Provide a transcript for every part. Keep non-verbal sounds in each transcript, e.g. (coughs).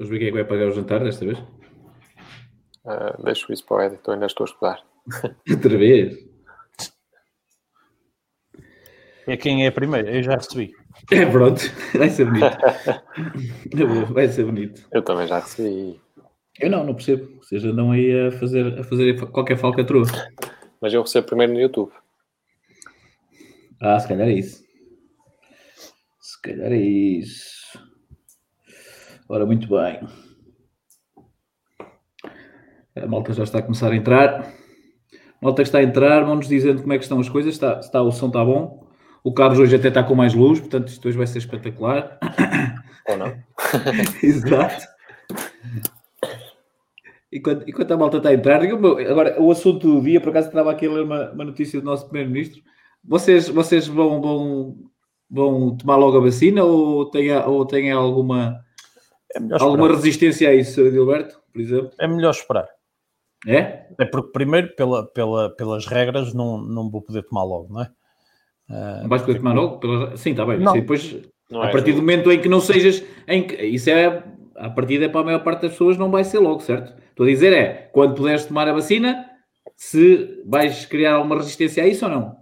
Vamos ver quem é que vai pagar o jantar desta vez? Uh, deixo isso para o editor, ainda estou a estudar. (laughs) Outra vez? É quem é a primeira, eu já recebi. É pronto, (laughs) vai ser bonito. (laughs) vai ser bonito. Eu também já recebi. Eu não, não percebo. Vocês andam aí a fazer, a fazer qualquer falcatrua. Mas eu recebo primeiro no YouTube. Ah, se calhar é isso. Se calhar é isso. Ora, muito bem. A malta já está a começar a entrar. A malta que está a entrar, vão-nos dizendo como é que estão as coisas. Está, está, o som está bom. O Carlos hoje até está com mais luz, portanto isto hoje vai ser espetacular. (coughs) Ou não? (coughs) Exato. Enquanto, enquanto a malta está a entrar, agora o assunto do dia, por acaso estava aqui a ler uma, uma notícia do nosso Primeiro-Ministro. Vocês, vocês vão, vão, vão tomar logo a vacina ou têm, ou têm alguma, é alguma resistência a isso, Edilberto, por exemplo? É melhor esperar. É? É porque, primeiro, pela, pela, pelas regras, não, não vou poder tomar logo, não é? Uh, vais poder tomar logo? Pela... Sim, está bem. Não. Sim, depois, não a é partir do momento em que não sejas. Em que, isso é. A partida é para a maior parte das pessoas, não vai ser logo, certo? Estou a dizer é, quando puderes tomar a vacina, se vais criar alguma resistência a isso ou não?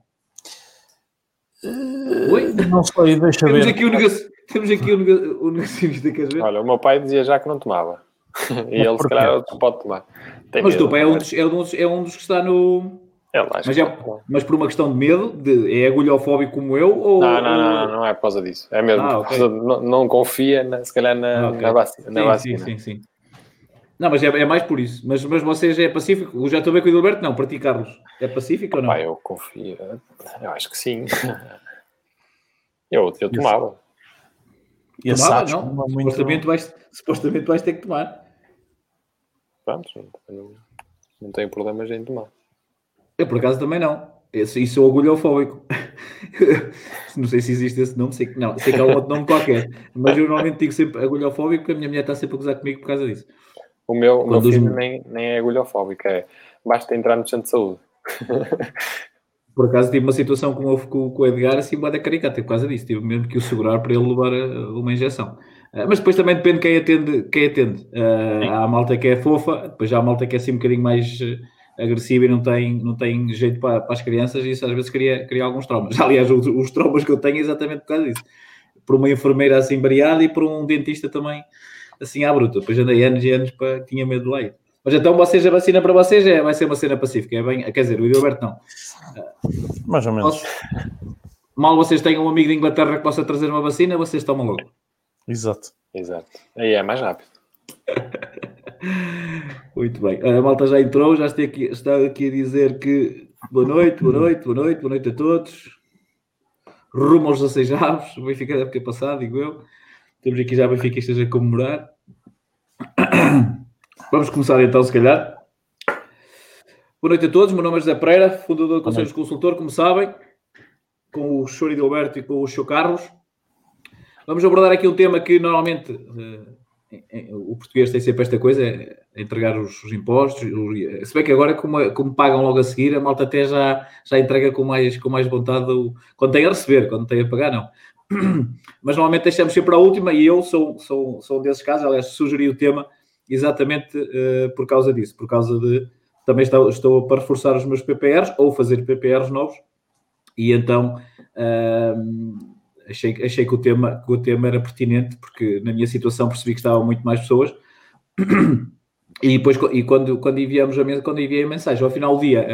Uh, Oi? Não sei, deixa temos ver. Aqui o negocio, temos aqui o, o negacionista, queres ver? Olha, o meu pai dizia já que não tomava. (laughs) e ele, se calhar, pode tomar. Tem Mas o teu pai é um, dos, é, um dos, é um dos que está no é mas, é, mas por uma questão de medo, de, é agulhofóbico como eu? Ou, não, não, não, não, é por causa disso. É mesmo, ah, okay. não, não, confia, na, se calhar, na, ah, okay. na vacina. Na sim, vacina. sim, sim, sim. Não, mas é, é, mais por isso. Mas, mas vocês é pacífico? Eu já estou bem com o Edilberto? Não, para ti, Carlos. É pacífico ou não? Pai, eu confio. Eu acho que sim. (laughs) Eu, eu tomava. E tomava, não? Muito... Supostamente, vais, supostamente vais ter que tomar. Pronto, não, não tenho problemas em tomar. Eu, por acaso, também não. Esse, e sou agulhofóbico. (laughs) não sei se existe esse nome, sei que não, sei que há um outro nome qualquer, mas eu normalmente digo sempre agulhofóbico porque a minha mulher está sempre a gozar comigo por causa disso. O meu, o meu filho os... nem, nem é agulhofóbico, é basta entrar no centro de saúde. (laughs) por acaso tive uma situação com o, com, com o Edgar assim, boa da caricata, por causa disso, tive mesmo que o segurar para ele levar uma injeção. Uh, mas depois também depende quem atende. Quem atende. Uh, há a malta que é fofa, depois há a malta que é assim um bocadinho mais agressiva e não tem, não tem jeito para, para as crianças e isso às vezes cria, cria alguns traumas. (laughs) Aliás, os, os traumas que eu tenho é exatamente por causa disso. Por uma enfermeira assim variada e por um dentista também assim à bruta. Depois andei anos e anos para tinha medo de lei. Mas então vocês, a vacina para vocês é, vai ser uma cena pacífica, é bem, quer dizer, o Edilberto não. Mais ou menos. Mal vocês tenham um amigo de Inglaterra que possa trazer uma vacina, vocês tomam logo. Exato. Exato. Aí é mais rápido. (laughs) Muito bem. A malta já entrou, já está aqui, está aqui a dizer que boa noite, boa noite, boa noite, boa noite a todos. Rumo aos 16 aves, o Benfica da época passada, digo eu. Temos aqui já Benfiquistas a comemorar. (coughs) Vamos começar então, se calhar. Boa noite a todos, meu nome é José Pereira, fundador do Conselho de Consultor, como sabem, com o de Alberto e com o Sr. Carlos. Vamos abordar aqui um tema que normalmente uh, o português tem sempre esta coisa, é entregar os, os impostos, se bem que agora, como, como, pagam logo a seguir, a malta até já, já entrega com mais, com mais vontade o, quando tem a receber, quando tem a pagar, não. (clears throat) Mas normalmente deixamos sempre a última e eu sou, sou, sou um desses casos, aliás, sugeri o tema exatamente uh, por causa disso, por causa de também estou, estou para reforçar os meus PPRs ou fazer PPRs novos e então. Uh, achei, achei que, o tema, que o tema era pertinente, porque na minha situação percebi que estavam muito mais pessoas. (clears throat) E depois, e quando, quando, enviamos a, quando enviei a mensagem, ao final do dia,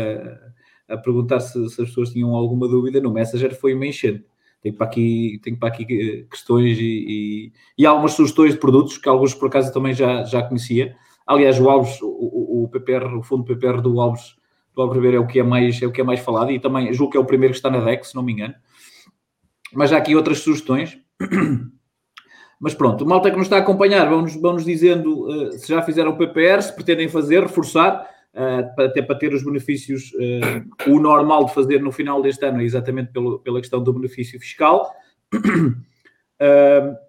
a, a perguntar se, se, as pessoas tinham alguma dúvida, no Messenger foi uma enchente. Tenho para aqui, tenho para aqui eh, questões e, e, e, algumas sugestões de produtos que alguns por acaso também já, já conhecia. Aliás, o Alves, o, o, PPR, o fundo PPR do Alves, do Alves Ribeiro é o que é mais, é o que é mais falado e também julgo que é o primeiro que está na DEC, se não me engano. Mas há aqui outras sugestões. (clears throat) Mas pronto, o malta que nos está a acompanhar, vão-nos vão -nos dizendo uh, se já fizeram o PPR, se pretendem fazer, reforçar, uh, até para ter os benefícios, uh, o normal de fazer no final deste ano, exatamente pelo, pela questão do benefício fiscal. (clears throat)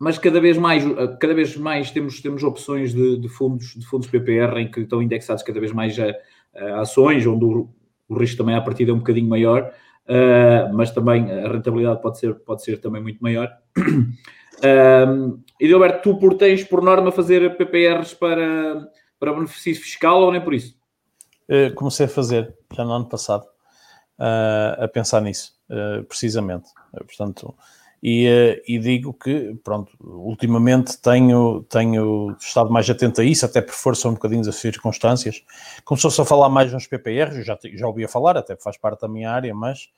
mas cada vez mais, cada vez mais temos, temos opções de, de, fundos, de fundos PPR em que estão indexados cada vez mais a, a ações, onde o, o risco também à partida é um bocadinho maior uh, mas também a rentabilidade pode ser, pode ser também muito maior. (clears throat) Um, e Gilberto, tu por tens por norma fazer PPRs para, para benefício fiscal ou nem por isso? Uh, comecei a fazer já no ano passado, uh, a pensar nisso, uh, precisamente. portanto, e, e, digo que, pronto, ultimamente tenho, tenho estado mais atento a isso, até por força um bocadinho das circunstâncias. Começou-se a falar mais nos PPRs, já, já ouvia falar, até faz parte da minha área, mas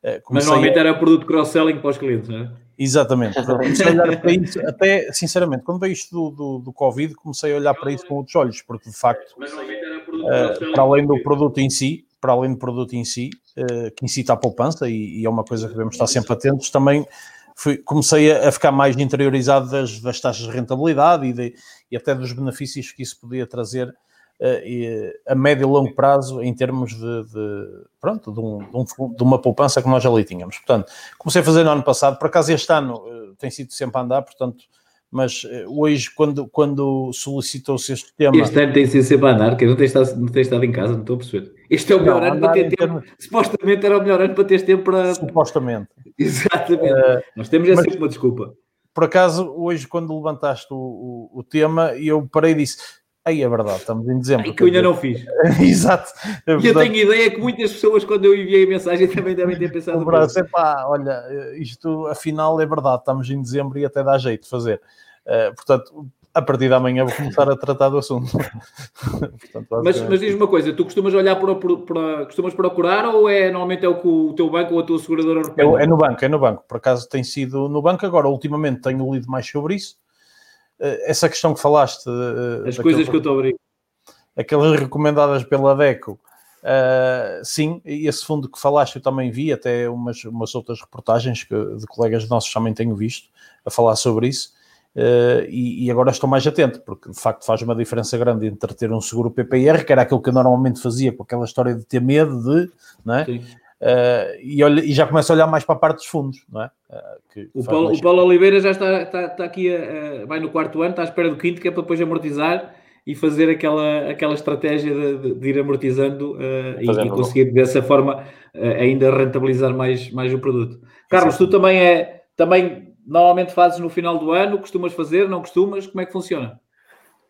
Comecei... Mas normalmente era produto cross-selling para os clientes, não é? Exatamente. (laughs) Comecei a olhar para isso, até sinceramente, quando veio isto do, do, do, Covid, comecei a olhar para isso com outros olhos, porque de facto, uh, para além do produto em si, para além do produto em si, uh, que incita a poupança e, e, é uma coisa que devemos estar sempre atentos, também fui, comecei a, a, ficar mais interiorizado das, das taxas de rentabilidade e, de, e até dos benefícios que isso podia trazer a médio e longo prazo em termos de, de pronto, de, um, de, uma poupança que nós ali tínhamos. Portanto, comecei a fazer no ano passado, por acaso este ano eh, tem sido sempre a andar, portanto, mas eh, hoje, quando, quando solicitou-se este tema. Este ano tem sido sempre a andar, que não tem, estado, não tem estado em casa, não estou a perceber. Este é o melhor não, ano para ter tempo. Termos... Supostamente era o melhor ano para ter tempo para. Supostamente. Exatamente. Uh, Nós temos essa mas, uma desculpa. Por acaso, hoje, quando levantaste o, o, o tema, eu parei e disse Aí é verdade, estamos em dezembro. Ai, que eu ainda não fiz. (laughs) Exato. É e eu tenho ideia que muitas pessoas, quando eu enviei a mensagem, também devem ter pensado. O braço, é pá, olha, isto afinal é verdade, estamos em dezembro e até dá jeito de fazer. Uh, portanto, a partir de amanhã vou começar a tratar do assunto. (laughs) portanto, mas, mas diz uma coisa, tu costumas olhar para, para, costumas procurar ou é normalmente é o que o teu banco ou a tua seguradora É, é no banco, é no banco. Por acaso tem sido no banco, agora ultimamente tenho lido mais sobre isso eh, essa questão que falaste. Eh, As coisas que eu estou a abrir. Aquelas recomendadas pela DECO. Uh, sim, esse fundo que falaste eu também vi, até umas, umas outras reportagens que, de colegas nossos também tenho visto a falar sobre isso. Uh, e, e, agora estou mais atento, porque de facto faz uma diferença grande entre ter um seguro PPR, que era aquilo que eu normalmente fazia com aquela história de ter medo de, não é? Uh, e, olha, e, já começa a olhar mais para a parte dos fundos, não é? Uh, o, Paulo, o, Paulo, Oliveira já está, está, está aqui, a, a, vai no quarto ano, está à espera do quinto, que é para depois amortizar e fazer aquela, aquela estratégia de, de ir amortizando uh, e, e, conseguir dessa forma ainda rentabilizar mais, mais o produto. Carlos, tu também é também normalmente fazes no final do ano, costumas fazer, não costumas? Como é que funciona?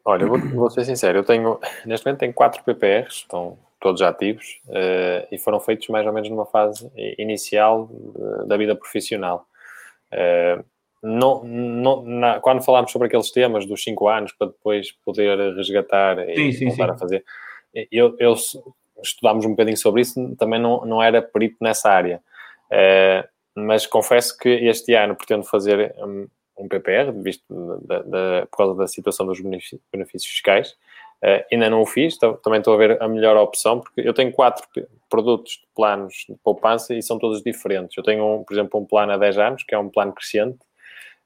Olha, vou, vou ser sincero, eu tenho, (laughs) neste momento tenho quatro PPRs, estão todos ativos, uh, e foram feitos mais ou menos numa fase inicial de, da vida profissional. Uh, não, não, na, quando falámos sobre aqueles temas dos 5 anos para depois poder resgatar e sim, voltar sim. a fazer, eu, eu, estudámos um bocadinho sobre isso, também não, não era perito nessa área. Uh, mas confesso que este ano pretendo fazer um, um PPR, visto da, da, por causa da situação dos benefícios fiscais, Uh, ainda não o fiz, também estou a ver a melhor opção, porque eu tenho quatro produtos de planos de poupança e são todos diferentes. Eu tenho, um, por exemplo, um plano a 10 anos, que é um plano crescente.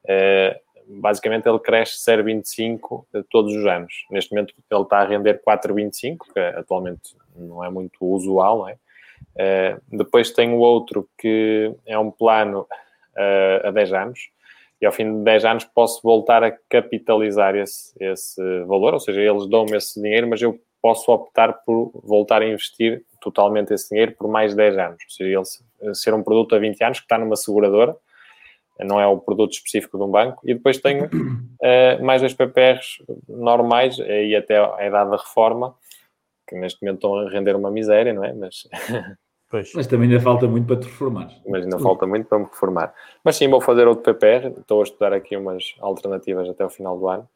Uh, basicamente, ele cresce 0,25 todos os anos. Neste momento, ele está a render 4,25, que atualmente não é muito usual, não é? Uh, depois tenho outro que é um plano a 10 anos, e ao fim de 10 anos posso voltar a capitalizar esse, esse valor, ou seja, eles dão-me esse dinheiro, mas eu posso optar por voltar a investir totalmente esse dinheiro por mais 10 anos. Ou seja, ele ser um produto a 20 anos que está numa seguradora, não é o produto específico de um banco, e depois tenho uh, (clears throat) mais dois PPRs normais, e até a idade da reforma, que neste momento estão a render uma miséria, não é? Mas Pois. Mas também ainda falta muito para te reformar. Mas ainda falta muito para me reformar. Mas sim, vou fazer outro PPR. Estou a estudar aqui umas alternativas até o final do ano.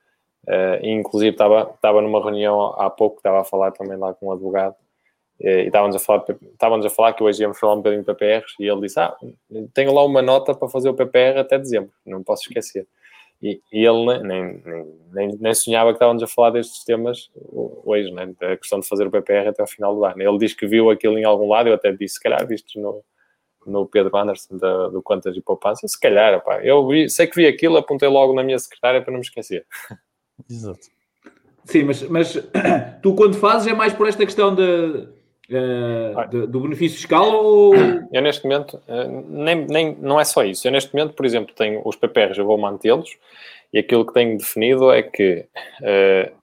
Uh, inclusive, estava, estava numa reunião há pouco, estava a falar também lá com um advogado. Uh, e estávamos a, falar, estávamos a falar que hoje íamos falar um bocadinho de PPRs. E ele disse: Ah, tenho lá uma nota para fazer o PPR até dezembro. Não posso esquecer. E, e ele nem, nem, nem, nem, sonhava que estávamos a falar destes temas hoje, né? a questão de fazer o PPR até ao final do ano. Ele diz que viu aquilo em algum lado, eu até disse, se calhar, visto no, no Pedro Anderson da, do Contas e Poupança, se calhar, pá, eu vi, sei que vi aquilo, apontei logo na minha secretária para não me esquecer. Exato. Sim, mas, mas (clears throat) tu quando fazes é mais por esta questão de uh, do benefício fiscal ou... (coughs) Eu neste momento, uh, nem, nem, não é só isso. Eu neste momento, por exemplo, tenho os PPRs, eu vou mantê-los e aquilo que tenho definido é que uh,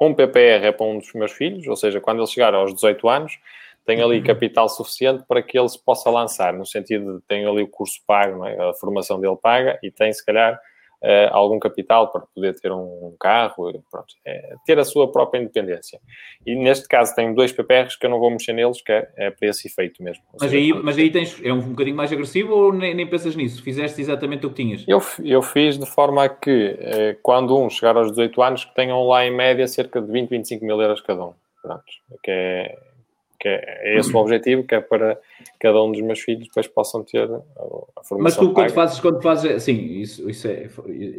um PPR é para um dos meus filhos, ou seja, quando ele chegar aos 18 anos, tem ali capital suficiente para que ele se possa lançar, no sentido de tem ali o curso pago, é? a formação dele paga e tem, se calhar, uh, algum capital para poder ter um carro, pronto, é, ter a sua própria independência. E neste caso tenho dois PPRs que eu não vou mexer neles, que é, é para esse efeito mesmo. Mas, seja, aí, mas aí tens, é um bocadinho mais agressivo ou nem, nem, pensas nisso? Fizeste exatamente o que tinhas? Eu, eu fiz de forma a que, eh, quando um chegar aos 18 anos, que tenham lá em média cerca de 20, 25 mil euros cada um. Pronto, que é, que é, é esse o objetivo, que é para cada um dos meus filhos depois possam ter a formação Mas tu quando fazes, quando fazes, sim, isso, isso é,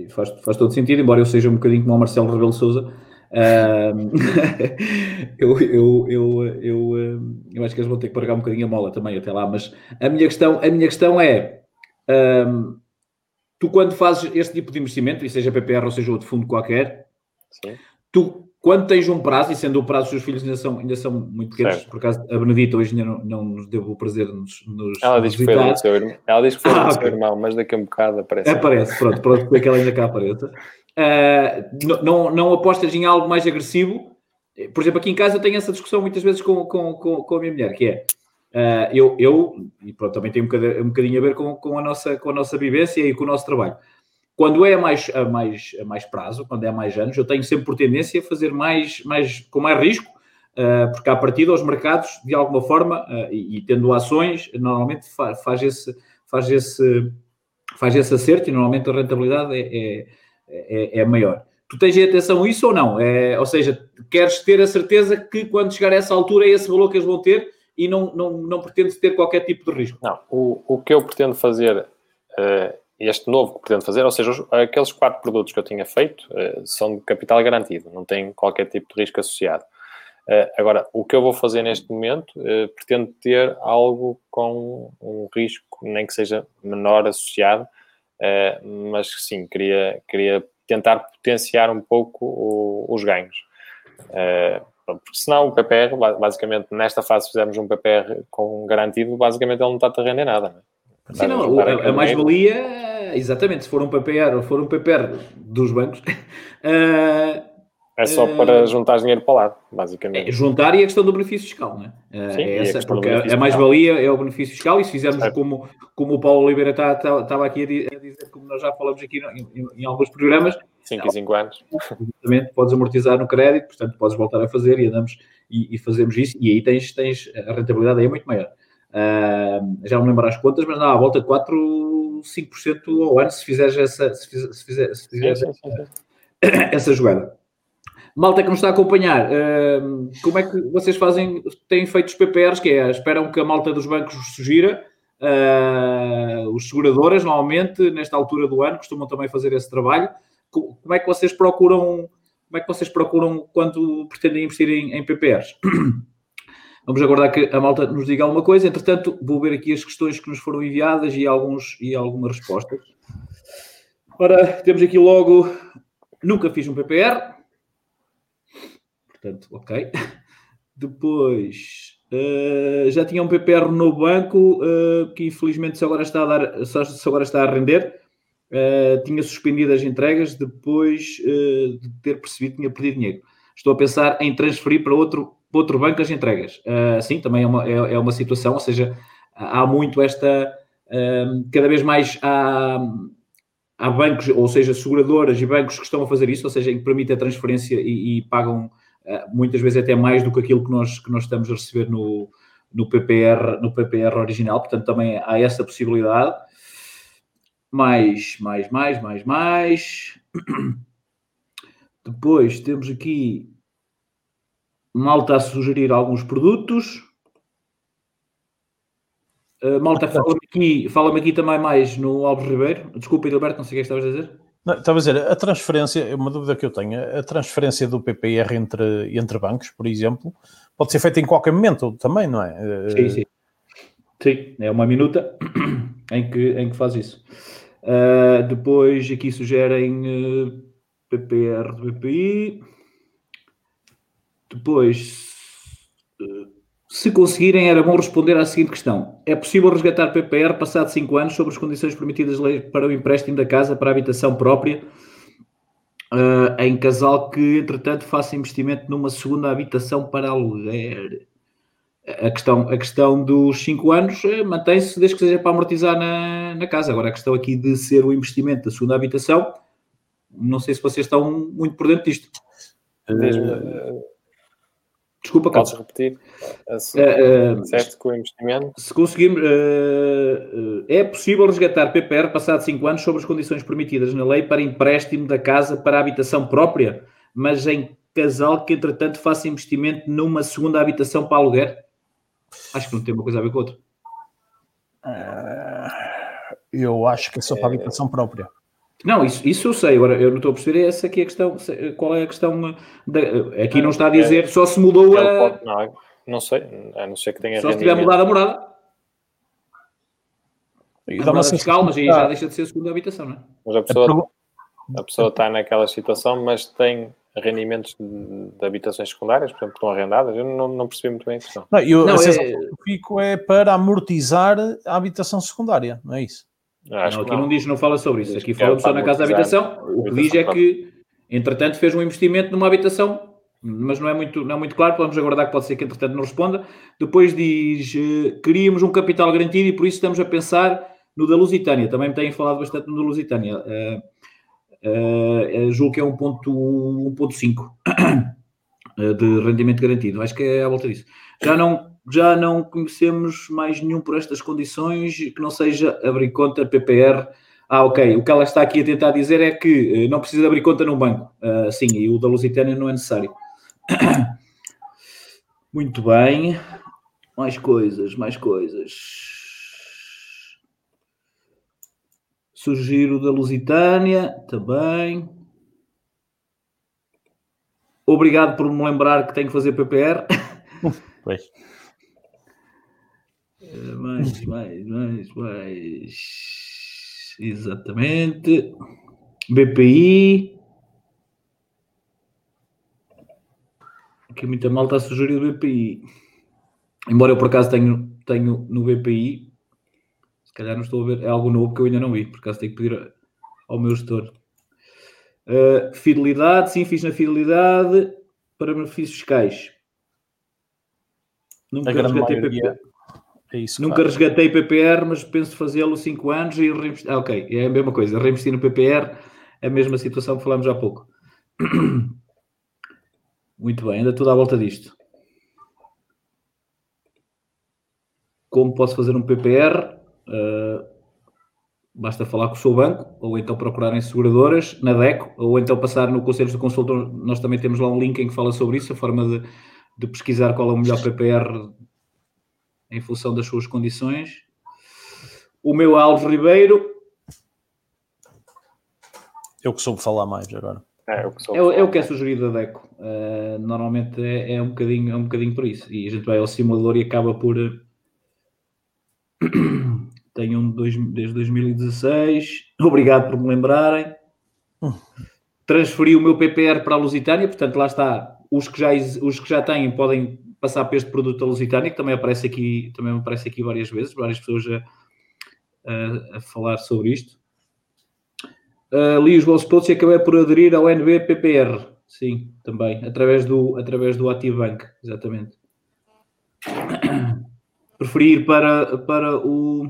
faz, faz todo sentido, embora eu seja um bocadinho como o Marcelo Rebelo Souza, (laughs) eu, eu, eu, eu, eu acho que eles vão ter que pagar um bocadinho a mola também até lá, mas a minha questão, a minha questão é um, tu quando fazes este tipo de investimento, e seja PPR ou seja outro fundo qualquer, Sim. tu quando tens um prazo, e sendo o prazo dos seus filhos ainda são, ainda são muito pequenos, certo. por acaso a Benedita hoje ainda não, não nos deu o prazer de nos, nos ela, diz que foi do seu irmão, ela diz que foi ah, do okay. irmão, mas daqui a um bocado aparece. Aparece, pronto, pronto, porque que ela ainda cá apareça. Uh, não, não apostas em algo mais agressivo? Por exemplo, aqui em casa eu tenho essa discussão muitas vezes com, com, com, com a minha mulher, que é, uh, eu, eu, e pronto, também tem um bocadinho, um bocadinho a ver com, com, a nossa, com a nossa vivência e com o nosso trabalho quando é a mais, a mais, a mais prazo, quando é a mais anos, eu tenho sempre por tendência a fazer mais, mais com mais risco, uh, porque à partida os mercados, de alguma forma, uh, e, e, tendo ações, normalmente faz, faz, esse, faz, esse, faz esse acerto e normalmente a rentabilidade é, é, é, é maior. Tu tens atenção a isso ou não? É, ou seja, queres ter a certeza que quando chegar a essa altura é esse valor que eles vão ter e não, não, não pretendes ter qualquer tipo de risco? Não, o, o que eu pretendo fazer uh este novo que pretendo fazer, ou seja, aqueles quatro produtos que eu tinha feito uh, são de capital garantido, não tem qualquer tipo de risco associado. Uh, agora, o que eu vou fazer neste momento, uh, pretendo ter algo com um risco, nem que seja menor associado, mas sim, queria, queria tentar potenciar um pouco os ganhos. porque senão o PPR, basicamente, nesta fase fizemos um PPR com garantido, basicamente ele não está a render nada. Não é? Sim, não, a, a mais-valia exatamente, se for um PPR ou for um PPR dos bancos. Uh, (laughs) é só uh, para juntar dinheiro para lá, basicamente. É juntar e a questão do benefício fiscal, não é? Uh, Sim, é essa, porque a, a mais-valia é o benefício fiscal e se fizermos como, como o Paulo Oliveira estava tá, tá, aqui a dizer, como nós já falamos aqui em, em, em alguns programas. 5 e 5 anos. Exatamente, podes amortizar no crédito, portanto podes voltar a fazer e andamos e, e fazemos isso e aí tens, tens a rentabilidade aí é muito maior. Uh, já não me lembro as contas, mas não, à volta de 4, 5% ao ano se fizeres essa, se fizer, se fizer, se fizeres sim, sim, sim. Essa, (coughs) essa, jogada. Malta que nos está a acompanhar, uh, como é que vocês fazem, têm feito os PPRs, que é, esperam que a malta dos bancos sugira, uh, os seguradoras, normalmente, nesta altura do ano, costumam também fazer esse trabalho. Como é que vocês procuram, como é que vocês procuram quando pretendem investir em, em PPRs? (coughs) Vamos aguardar que a malta nos diga alguma coisa. Entretanto, vou ver aqui as questões que nos foram enviadas e, alguns, e algumas respostas. Ora, temos aqui logo. Nunca fiz um PPR. Portanto, ok. (laughs) Depois, uh, já tinha um PPR no banco uh, que infelizmente só agora está a, dar, só, só agora está a render. Uh, tinha suspendido as entregas depois de ter percebido que tinha perdido dinheiro. Estou a pensar em transferir para outro outro banco as entregas. Uh, sim, também é uma, é, é, uma situação, ou seja, há muito esta. Uh, cada vez mais há, há bancos, ou seja, seguradoras e bancos que estão a fazer isso, ou seja, que permitem a transferência e, e pagam uh, muitas vezes até mais do que aquilo que nós, que nós estamos a receber no, no, PPR, no PPR original, portanto também há essa possibilidade. Mais, mais, mais, mais, mais. (coughs) Depois temos aqui Malta a sugerir alguns produtos. Uh, Malta, fala-me aqui, fala aqui também mais no Alves Ribeiro. Desculpa, Edilberto, não sei o que é estavas a dizer. Não, estava a dizer, a transferência, é uma dúvida que eu tenho, a transferência do PPR entre, entre bancos, por exemplo, pode ser feita em qualquer momento também, não é? Eh, sim, sim. Sim, é uma minuta (clears throat) em que, em que faz isso. Uh, depois aqui sugerem uh, PPR do BPI. Depois, se conseguirem, era bom responder à seguinte questão: é possível resgatar PPR passado 5 anos sobre as condições permitidas para o empréstimo da casa para a habitação própria, uh, em casal que, entretanto, faça investimento numa segunda habitação para aluguer? a questão, a questão dos 5 anos eh, mantém-se desde que seja para amortizar na, na casa. Agora, a questão aqui de ser o investimento da segunda habitação, não sei se vocês estão muito por dentro disto. Uh, Desculpa, Podes repetir? Se, uh, uh, com o investimento? Se conseguirmos, uh, é possível resgatar PPR passado 5 anos sobre as condições permitidas na lei para empréstimo da casa para habitação própria, mas em casal que, entretanto, faça investimento numa segunda habitação para aluguer? Acho que não tem uma coisa a ver com a outra. eu acho que é só para habitação própria. Não, isso, isso eu sei, agora eu não estou a perceber essa aqui a questão, qual é a questão, da, aqui não está a dizer, é, só se mudou a... Pode, não, não sei, a não ser que tenha Só se tiver mudado a morada. E a morada fiscal, mas aí já deixa de ser a segunda habitação, não é? Mas a pessoa, a pessoa está naquela situação, mas tem rendimentos de, habitações secundárias, por exemplo, estão arrendadas, eu não, não percebi muito bem a questão. Não, eu, não, a é... que fico é para amortizar a habitação secundária, não é isso? Não, aqui não. não. diz, não fala sobre isso. Aqui fala só na casa de habitação. O que diz é que, entretanto, fez um investimento numa habitação, mas não é muito, não é muito claro. Vamos aguardar que pode ser que, entretanto, não responda. Depois diz, eh, queríamos um capital garantido e por isso estamos a pensar no da Lusitânia. Também me têm falado bastante no da Lusitânia. Uh, uh, julgo que é 1.5 (coughs) de rendimento garantido. Acho que é à volta disso. Já não já não conhecemos mais nenhum por estas condições que não seja abrir conta PPR. Ah, ok. O que ela está aqui a tentar dizer é que eh, não precisa abrir conta num banco. Uh, sim, e o da Lusitânia não é necessário. (coughs) Muito bem. Mais coisas, mais coisas. Sugiro da Lusitânia também. Obrigado por me lembrar que tenho que fazer PPR. (laughs) Pois. Mais, mais, mais, mais. Exatamente. BPI. Aqui muita malta a sugerir o BPI. Embora eu por acaso tenho, tenho no BPI, se calhar não estou a ver, é algo novo que eu ainda não vi, por acaso tenho que pedir ao meu gestor. Uh, fidelidade, sim, fiz na fidelidade para benefícios fiscais. Nunca resgatei PPI. É isso, Nunca resgatei PPR, mas penso fazê-lo 5 anos e reinvestir. Ah, ok, é a mesma coisa. Reinvestir no PPR é a mesma situação que falámos há pouco. (clears throat) Muito bem, ainda tudo à volta disto. Como posso fazer um PPR? Uh, basta falar com o seu banco, ou então procurar em seguradoras, na DECO, ou então passar no Conselho do Consultor. Nós também temos lá um link em que fala sobre isso, a forma de, de pesquisar qual é o melhor PPR em função das suas condições. O meu Alves Ribeiro. Eu que soube falar mais agora. É, eu que, é, é o que é sugerido da DECO. Uh, normalmente é, é, um bocadinho, é um bocadinho por isso. E a gente vai ao simulador e acaba por. Eh, (coughs) tenho um dois, desde 2016. Obrigado por me lembrarem. Transferi o meu PPR para a Lusitânia, portanto, lá está. Os que já, os que já têm podem passar para este produto que também aparece aqui, também aparece aqui várias vezes, várias pessoas a, a, a falar sobre isto. Uh, li os vossos posts e acabei por aderir ao NBPPR. Sim, também, através do, através do Activebank, exatamente. (coughs) Preferi ir para, para o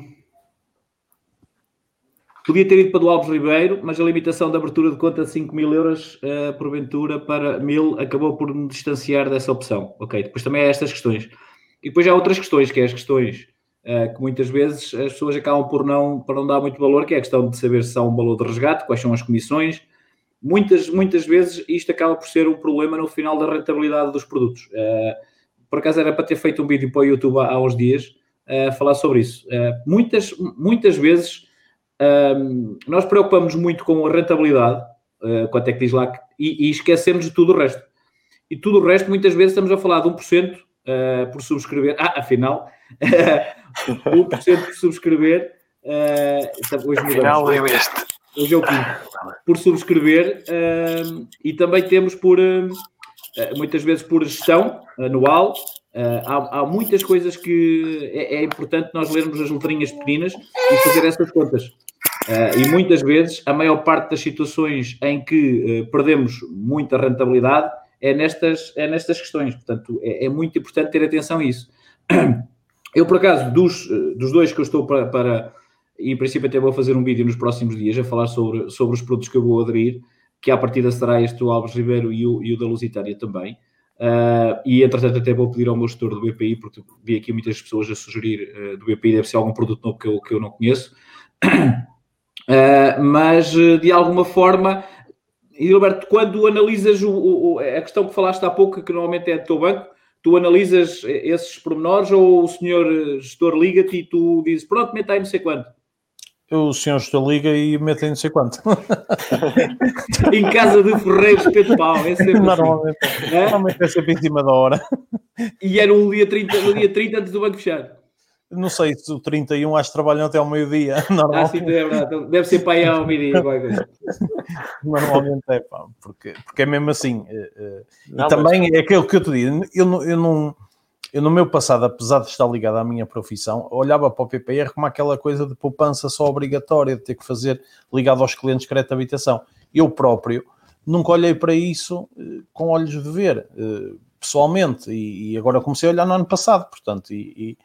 Podia ter ido para do Alves Ribeiro, mas a limitação da abertura de conta de 5 mil euros, uh, porventura, para mil, acabou por me distanciar dessa opção. Ok, depois também há estas questões. E depois há outras questões, que é as questões uh, que muitas vezes as pessoas acabam por não, por não dar muito valor, que é a questão de saber se há um valor de resgate, quais são as comissões. Muitas, muitas vezes isto acaba por ser um problema no final da rentabilidade dos produtos. Uh, por acaso era para ter feito um vídeo para o YouTube há, há uns dias a falar sobre isso. muitas, muitas vezes um, nós preocupamos muito com a rentabilidade, uh, quanto é que diz lá, e, e, esquecemos de tudo o resto. E tudo o resto, muitas vezes, estamos a falar de 1% uh, ah, por subscrever. Ah, afinal, (laughs) 1% por subscrever. Uh, hoje afinal, é este. Hoje é o quinto. Por subscrever, uh, e também temos por, muitas vezes, por gestão anual. Há, há, muitas coisas que é, é importante nós lermos as letrinhas pequeninas e fazer essas contas. Uh, e muitas vezes, a maior parte das situações em que uh, perdemos muita rentabilidade é nestas, é nestas questões. Portanto, é, é, muito importante ter atenção a isso. Eu, por acaso, dos, dos dois que eu estou para, para, e em princípio até vou fazer um vídeo nos próximos dias a falar sobre, sobre os produtos que eu vou aderir, que à partida será este do Alves Ribeiro e o, e o da Lusitânia também. Uh, e entretanto até vou pedir ao meu gestor do BPI, porque vi aqui muitas pessoas a sugerir uh, do BPI, deve ser algum produto novo que eu, que eu não conheço. Uh, (coughs) mas de alguma forma, Gilberto, quando analisas o, o, a questão que falaste há pouco, que normalmente é do teu banco, tu analisas esses pormenores ou o senhor gestor liga-te e tu dizes, pronto, meta aí não sei quanto? O senhor gestor liga e mete em não sei quanto. (laughs) em casa de Ferreiros Pedro Pau, é sempre assim. normalmente, assim. é? normalmente é sempre em cima da hora. E era um dia 30, no dia 30 antes do banco fechar. Não sei se o 31 acho que trabalham até ao meio-dia. (laughs) Ah, sim, é verdade. Deve ser para aí ao meio-dia. (laughs) Normalmente é, pá, porque, porque é mesmo assim. Eh, eh, não, e também mas... é aquilo que eu te digo. Eu não, eu, não, eu, no meu passado, apesar de estar ligado à minha profissão, olhava para o PPR como aquela coisa de poupança só obrigatória, de ter que fazer ligado aos clientes de crédito de habitação. Eu próprio nunca olhei para isso eh, com olhos de ver, pessoalmente, e, e agora comecei a olhar no ano passado, portanto, e, e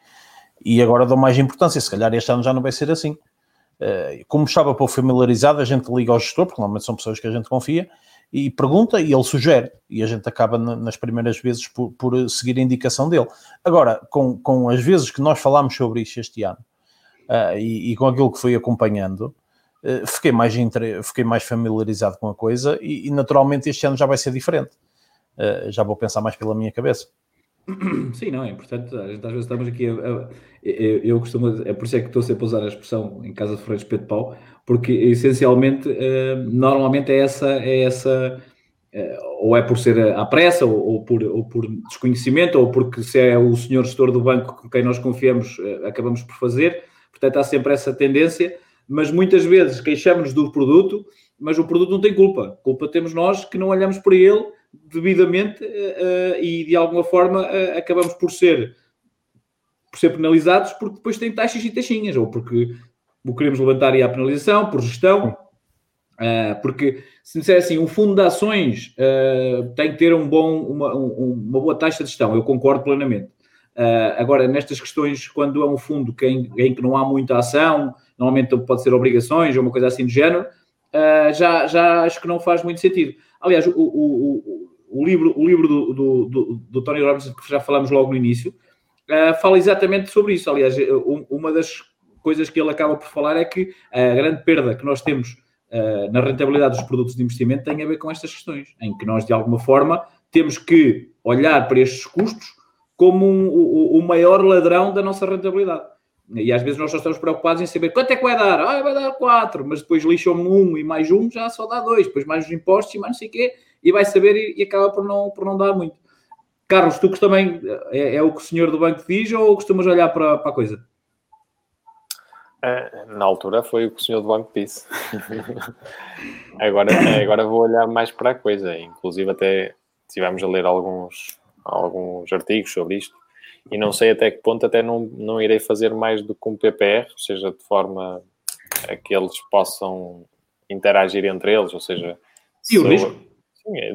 e agora dou mais importância. Se calhar este ano já não vai ser assim. Eh, como estava pouco familiarizado, a gente liga ao gestor, porque normalmente são pessoas que a gente confia, e pergunta e ele sugere, e a gente acaba nas primeiras vezes por, por seguir a indicação dele. Agora, com, com as vezes que nós falámos sobre isto este ano uh, e, e, com aquilo que fui acompanhando, uh, fiquei, mais entre, fiquei mais familiarizado com a coisa e, e, naturalmente este ano já vai ser diferente. Uh, já vou pensar mais pela minha cabeça. Sim, não, é importante. Às vezes estamos aqui. A, eu, eu costumo. É por isso é que estou sempre a usar a expressão em casa de Ferreiros Pedro Pau, porque essencialmente, uh, normalmente é essa. É essa uh, ou é por ser à pressa, ou, ou, por, ou por desconhecimento, ou porque se é o senhor gestor do banco com quem nós confiamos, uh, acabamos por fazer. Portanto, há sempre essa tendência, mas muitas vezes queixamos-nos do produto, mas o produto não tem culpa. Culpa temos nós que não olhamos para ele devidamente e de alguma forma acabamos por ser por ser penalizados porque depois tem taxas e taxinhas ou porque o queremos levantar e a penalização por gestão. Uh, porque se me disser assim um fundo de ações tem que ter um bom uma, um, uma boa taxa de gestão eu concordo plenamente. Agora nestas questões quando é um fundo que em, em, que não há muita ação normalmente pode ser obrigações ou uma coisa assim do género já, já acho que não faz muito sentido. Aliás, o, o, o, o livro, o livro do, do, do, do, Tony Robbins, que já falamos logo no início, uh, fala exatamente sobre isso. Aliás, uma das coisas que ele acaba por falar é que a grande perda que nós temos uh, na rentabilidade dos produtos de investimento tem a ver com estas questões, em que nós, de alguma forma, temos que olhar para estes custos como um, o, o maior ladrão da nossa rentabilidade. E às vezes nós só estamos preocupados em saber quanto é que vai dar. Ah, vai dar 4, mas depois lixam-me um e mais um já só dá dois, depois mais os impostos e mais não sei o quê, e vai saber e, e, acaba por não, por não dar muito. Carlos, tu também é, é, o que o senhor do banco diz ou costumas olhar para, para a coisa? É, na altura foi o que o senhor do banco disse. (laughs) agora, agora vou olhar mais para a coisa. Inclusive até tivemos a ler alguns, alguns artigos sobre isto e não sei até que ponto até não, não irei fazer mais do que um PPR, ou seja, de forma a que eles possam interagir entre eles, ou seja... E o risco? Sim, é,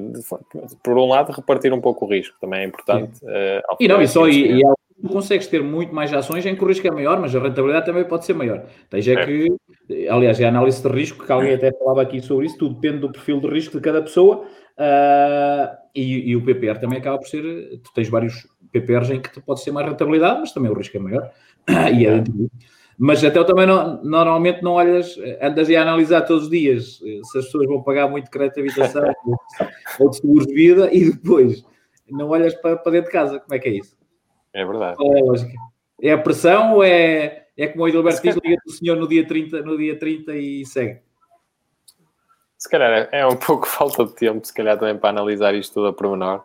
por um lado, repartir um pouco o risco, também é importante. Uh, e não, e só, e, e tu consegues ter muito mais ações em que o risco é maior, mas a rentabilidade também pode ser maior. Tens é, que, aliás, é a análise de risco, que alguém até falava aqui sobre isso, tudo depende do perfil de risco de cada pessoa, uh, e, e, o PPR também acaba por ser, tu tens vários PPRs em que pode ser mais rentabilidade, mas também o risco é maior. (coughs) e é dentro Mas até eu também não, normalmente não olhas, andas a analisar todos os dias eh, se as pessoas vão pagar muito crédito de habitação (laughs) ou de seguros de vida e depois não olhas para, para dentro de casa. Como é que é isso? É verdade. Qual é a lógica? É a pressão ou é, é como o Edilberto diz, liga do senhor no dia, 30, no dia 30 e segue? Se calhar é um pouco (laughs) falta de tempo, se calhar também para analisar isto tudo a pormenor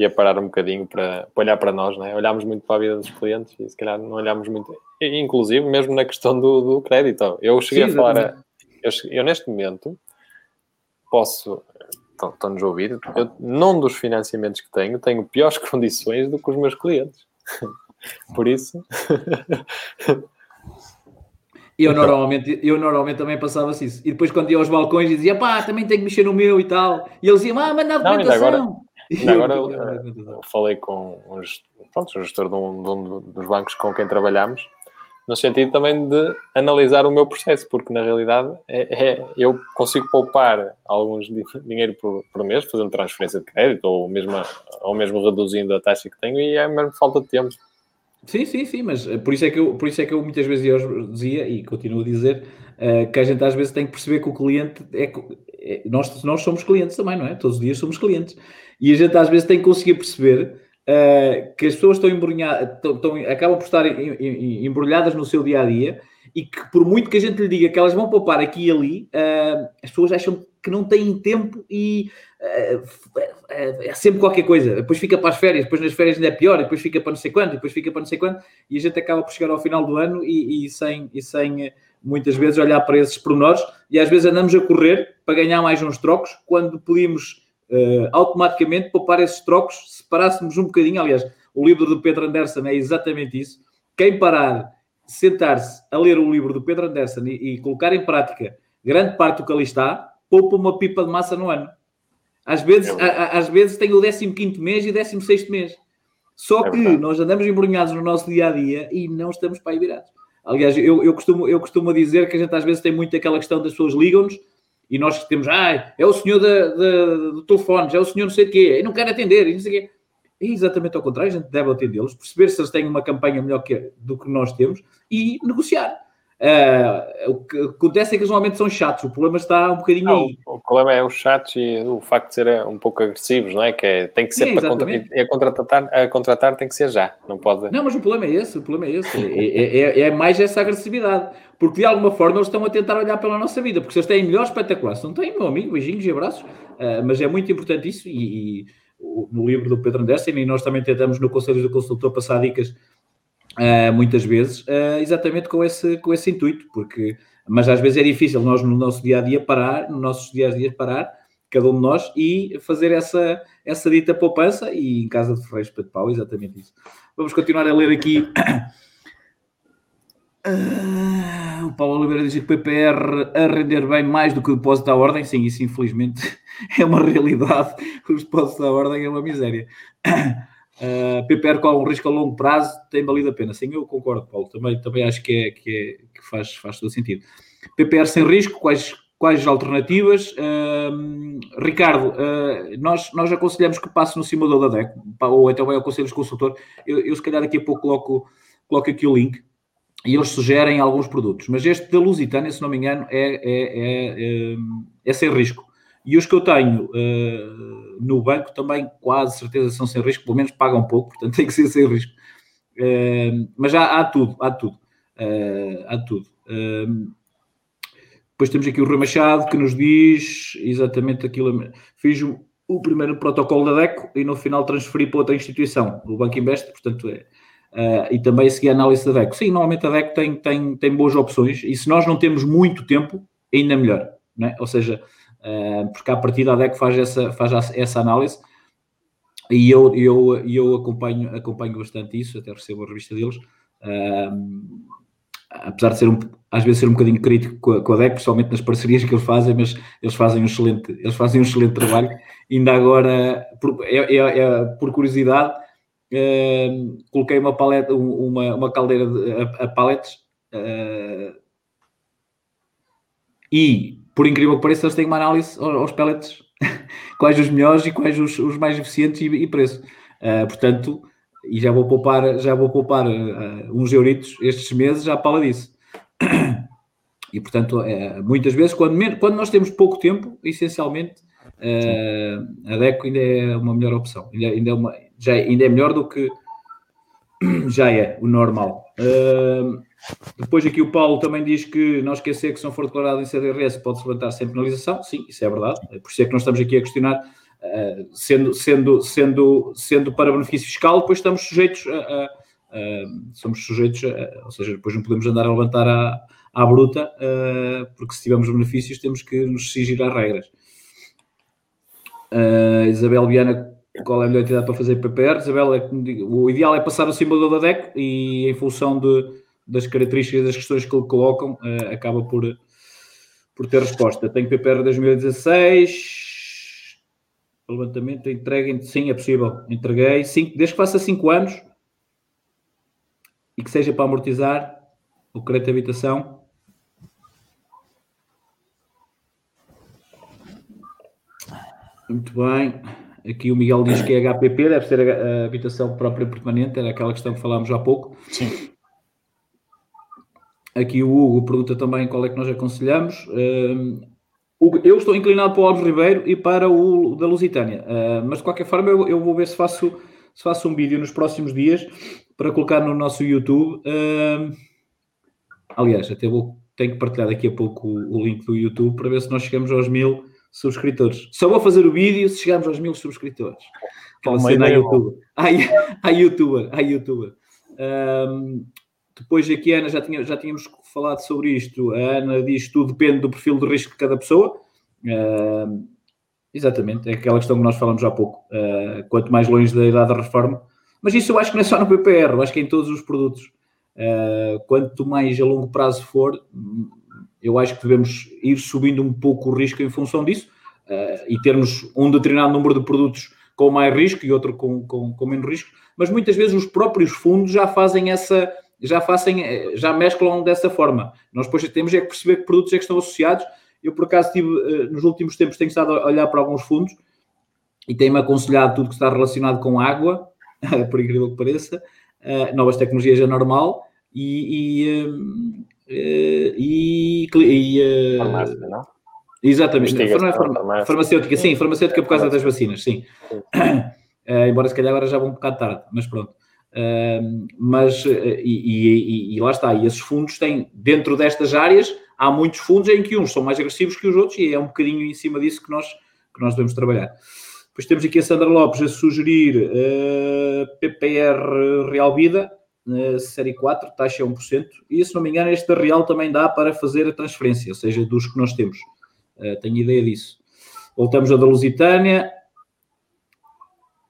e a parar um bocadinho para, para olhar para nós, né? olhámos muito para a vida dos clientes e se calhar não olhámos muito, inclusive mesmo na questão do, do crédito. Eu cheguei Sim, a falar, eu, eu, neste momento posso, estão-nos a ouvir, eu, num dos financiamentos que tenho, tenho piores (laughs) condições do que os meus clientes. (laughs) Por isso. Eu normalmente, eu normalmente também passava assim. E depois, quando ia aos balcões, dizia pá, também tenho que mexer no meu e tal. E eles diziam, ah, manda a documentação. Não, ainda agora, agora eu, eu, falei com uns, pronto, um gestor de um, de um, dos bancos com quem trabalhamos, no sentido também de analisar o meu processo, porque na realidade é, é eu consigo poupar alguns dinheiro por, por mês, fazendo transferência de crédito, ou mesmo, ou mesmo reduzindo a taxa que tenho, e é mesmo falta de tempo. Sim, sim, sim, mas eh, por isso é que eu, por isso é que eu muitas vezes eu dizia, e continuo a dizer, uh, que a gente às vezes tem que perceber que o cliente é, é, nós, nós somos clientes também, não é? Todos os dias somos clientes. E a gente às vezes tem que conseguir perceber uh, que as pessoas estão embrulhadas, estão, estão, acabam por estar embrulhadas no seu dia a dia e que por muito que a gente lhe diga que elas vão poupar aqui e ali, uh, as pessoas acham que não têm tempo e uh, é sempre qualquer coisa. Depois fica para as férias, depois nas férias ainda é pior, depois fica para não sei quando, depois fica para não sei quando, e a gente acaba por chegar ao final do ano e, e sem, e sem muitas vezes olhar para esses pormenores e às vezes andamos a correr para ganhar mais uns trocos quando podíamos uh, automaticamente poupar esses trocos se parássemos um bocadinho. Aliás, o livro do Pedro Anderson é exatamente isso. Quem parar, sentar-se a ler o livro do Pedro Anderson e, e colocar em prática grande parte do que ali está, poupa uma pipa de massa no ano. Às vezes, é a, às vezes tem o 15 mês e o 16 mês. Só é que nós andamos embrulhados no nosso dia a dia e não estamos para aí virados. Aliás, eu, eu, costumo, eu costumo dizer que a gente às vezes tem muito aquela questão das pessoas ligam-nos e nós temos, ah, é o senhor do telefone, é o senhor não sei o quê, e não quer atender, e não sei o quê. É exatamente ao contrário, a gente deve atendê-los, perceber se eles têm uma campanha melhor que, do que nós temos e negociar. Uh, o que acontece é que eles normalmente são chatos, o problema está um bocadinho não, aí. O problema é os chatos e o facto de serem um pouco agressivos, não é? Que é, tem que ser Sim, para contratar, e a contratar, a contratar tem que ser já, não pode. Não, mas o problema é esse, o problema é esse, (laughs) é, é, é, é, mais essa agressividade, porque de alguma forma eles estão a tentar olhar pela nossa vida, porque se eles têm melhor espetacular, se não têm, meu amigo, beijinhos e abraços, uh, mas é muito importante isso e, e no livro do Pedro Anderson e nós também tentamos no Conselho do Consultor passar dicas uh, muitas vezes, uh, exatamente com esse, com esse intuito, porque, mas às vezes é difícil nós no nosso dia a dia parar, nos nossos dias a dia parar, cada um de nós, e fazer essa, essa dita poupança, e em casa de Ferreiros para de pau, exatamente isso. Vamos continuar a ler aqui. Uh, (coughs) o Paulo Oliveira diz que o PPR a render bem mais do que o depósito à ordem. Sim, isso infelizmente (laughs) é uma realidade. Os depósitos à ordem é uma miséria. (coughs) Uh, ah, PPR com um risco a longo prazo tem valido a pena. Sim, eu concordo, Paulo. Também, também acho que, é, que, é, que faz, faz todo sentido. PPR sem risco, quais, quais alternativas? Uh, Ricardo, uh, nós, nós aconselhamos que passe no simulador da DEC, ou então vai ao Conselho de Consultor. Eu, eu, se calhar, daqui a pouco coloco, coloco aqui o link e eles sugerem alguns produtos. Mas este da Lusitânia, se não me engano, é, é, é, é sem risco. E os que eu tenho uh, no banco também quase certeza são sem risco, pelo menos pagam pouco, portanto (laughs) tem que ser sem risco. Uh, mas há, há, tudo, há tudo. Uh, há tudo. depois temos aqui o Rui Machado que nos diz exatamente aquilo. Fiz o, primeiro protocolo da DECO e no final transferi para outra instituição, o Banco Invest, portanto é. e também segui a análise da DECO. Sim, normalmente a DECO tem, tem, tem boas opções e se nós não temos muito tempo, ainda melhor. Né? Ou seja, uh, porque a partir da DEC faz essa, faz essa análise e eu, eu, eu acompanho, acompanho bastante isso, até recebo a revista deles. Uh, apesar de ser um, às vezes ser um bocadinho crítico com a, com a DEC, principalmente nas parcerias que eles fazem, mas eles fazem um excelente, eles fazem um excelente trabalho. Ainda agora, por, é, é, é, por curiosidade, uh, coloquei uma paleta, uma, uma caldeira de, a, a paletes uh, e por incrível que pareça, eles têm uma análise aos pellets, (laughs) quais os melhores e quais os, os mais eficientes e, e preço. Uh, portanto, e já vou poupar, já vou poupar uh, uns euritos estes meses já fala disso. (coughs) E, portanto, uh, muitas vezes, quando, quando nós temos pouco tempo, essencialmente, a DECO ainda é uma melhor opção. Ainda, ainda, é, uma, já, ainda é melhor do que (coughs) já é o normal. Uh, depois aqui o Paulo também diz que não esquecer que se não for declarado em CDRS pode-se levantar sem penalização. Sim, isso é verdade. É por isso é que nós estamos aqui a questionar, uh, sendo, sendo, sendo, sendo para benefício fiscal, depois estamos sujeitos a, a, a somos sujeitos, a, ou seja, depois não podemos andar a levantar à, à bruta, uh, porque se tivermos benefícios temos que nos exigir às regras. Uh, Isabel Viana qual é a melhor entidade para fazer PPR. Isabel, é, o ideal é passar o simulador da DEC e em função de, das características das questões que colocam, uh, acaba por, por ter resposta. Tenho PPR 2016. levantamento, entreguem, sim, é possível. Entreguei, cinco, desde que faça 5 anos e que seja para amortizar o crédito de habitação. Muito bem. Aqui o Miguel diz que é HPP, deve ser a, habitação própria permanente, era aquela questão que falámos há pouco. Sim. Aqui o Hugo pergunta também qual é que nós aconselhamos. Uh, eu estou inclinado para o Alves Ribeiro e para o da Lusitânia, uh, mas de qualquer forma eu, vou ver se faço, se faço um vídeo nos próximos dias para colocar no nosso YouTube. Uh, aliás, até vou, tenho que partilhar daqui a pouco o, link do YouTube para ver se nós chegamos aos mil subscritores. Só vou fazer o vídeo se chegarmos aos mil subscritores. Aquela cena à YouTube. À, YouTuber, à YouTuber. Um, depois aqui, Ana, já, tinha, já tínhamos falado sobre isto. A Ana diz que tudo depende do perfil de risco de cada pessoa. Uh, exatamente, é aquela questão que nós falamos há pouco. Uh, quanto mais longe da idade da reforma. Mas isso eu acho que não é só no PPR, eu acho que é em todos os produtos. Uh, quanto mais a longo prazo for, eu acho que devemos ir subindo um pouco o risco em função disso uh, e termos um determinado número de produtos com mais risco e outro com, com, com, menos risco, mas muitas vezes os próprios fundos já fazem essa, já fazem, eh, já mesclam dessa forma. Nós depois temos é que perceber que produtos é que estão associados. Eu, por acaso, tive, uh, nos últimos tempos tenho estado a olhar para alguns fundos e tenho-me aconselhado tudo que está relacionado com água, (laughs) por incrível que pareça, uh, novas tecnologias é normal, e, e, uh, e, e farmácia, não? Exatamente, farmacêutica, sim, farmacêutica por causa das vacinas, sim. (coughs) embora se calhar agora já vão um bocado tarde, mas pronto. Mas, e, e, e, lá está, e esses fundos têm, dentro destas áreas, há muitos fundos em que uns são mais agressivos que os outros, e é um bocadinho em cima disso que nós, que nós devemos trabalhar. Depois temos aqui a Sandra Lopes a sugerir uh, PPR Real Vida, uh, série 4, taxa 1%, e se não me engano, este Real também dá para fazer a transferência, ou seja, dos que nós temos. Tenho ideia disso. Voltamos a da Lusitânia,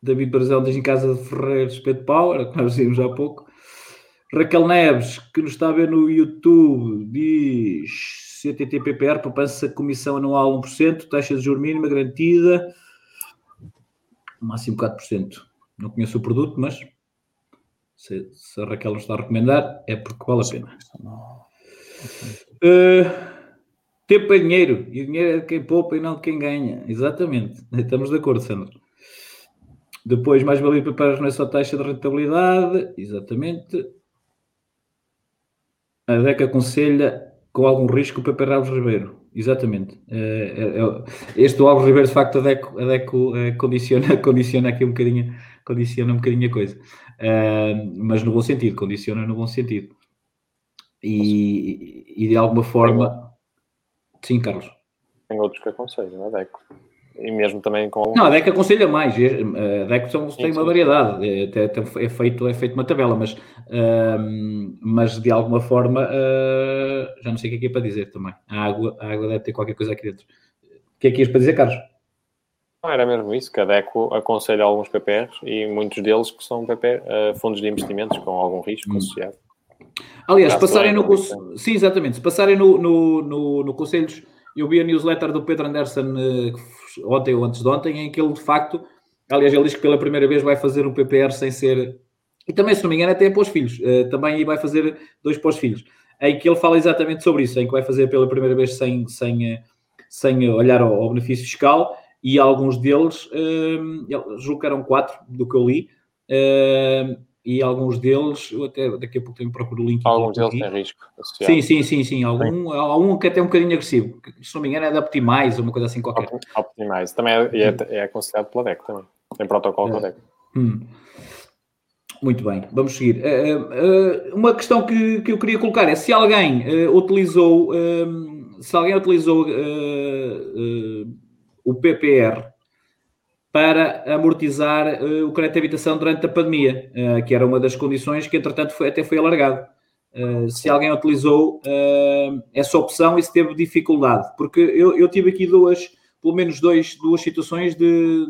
David Brazão diz em casa de Ferreiros Pedro Pau, era que nós vimos há pouco. Raquel Neves, que nos está a ver no YouTube, diz CTTPPR, poupança comissão anual 1%, taxa de juros mínima garantida, máximo 4%. Não conheço o produto, mas se, se a Raquel nos está a recomendar, é porque vale a pena. Uh, tempo é dinheiro, e o dinheiro é de quem poupa e não de quem ganha. Exatamente. Estamos de acordo, Sandro. Depois, mais valia preparar nessa taxa de rentabilidade. Exatamente. A DEC aconselha com algum risco o PP Alves Ribeiro. Exatamente. É, é, é, este do Alves Ribeiro, de facto, a DECO, a DECO é, condiciona, (laughs) condiciona aqui um bocadinho, condiciona um bocadinho a coisa. É, mas no bom sentido, condiciona no bom sentido. E, e de alguma forma. Sim, Carlos. Tem outros que aconselham a DECO e mesmo também com. Não, a DEC aconselha mais. A DEC são, tem uma variedade. É, é, feito, é feito uma tabela, mas, uh, mas de alguma forma uh, já não sei o que é, que é para dizer também. A água, a água deve ter qualquer coisa aqui dentro. O que é que ias para dizer, Carlos? Não, era mesmo isso, que a DECO aconselha alguns PPRs e muitos deles que são PPR, uh, fundos de investimentos com algum risco hum. associado. Aliás, passarem no. Sim, exatamente. Se passarem no, no, no, no Conselhos eu vi a newsletter do Pedro Anderson uh, ontem ou antes de ontem, em que ele de facto, aliás, ele diz que pela primeira vez vai fazer um PPR sem ser. E também, se não me engano, até para os filhos. Uh, também vai fazer dois para os filhos. Em que ele fala exatamente sobre isso, em que vai fazer pela primeira vez sem, sem, eh, sem olhar ao, ao benefício fiscal e alguns deles, uh, julgo que eram quatro do que eu li, uh, e alguns deles, eu até daqui a pouco tenho procuro o link. Alguns deles têm risco. Associado. Sim, sim, sim, sim. Algum, há um que é até um bocadinho agressivo. Se não me engano é da Optimize uma coisa assim qualquer. Optimize. Também é, é, é aconselhado pela DEC também. Tem protocolo é. com a DEC. Hum. Muito bem, vamos seguir. Uh, uh, uma questão que, que eu queria colocar é se alguém uh, utilizou, se alguém utilizou o PPR para amortizar uh, o crédito de habitação durante a pandemia, uh, que era uma das condições que, entretanto, foi, até foi alargado. Uh, se alguém utilizou essa opção e se teve dificuldade, porque eu, eu tive aqui duas, pelo menos dois, duas situações de,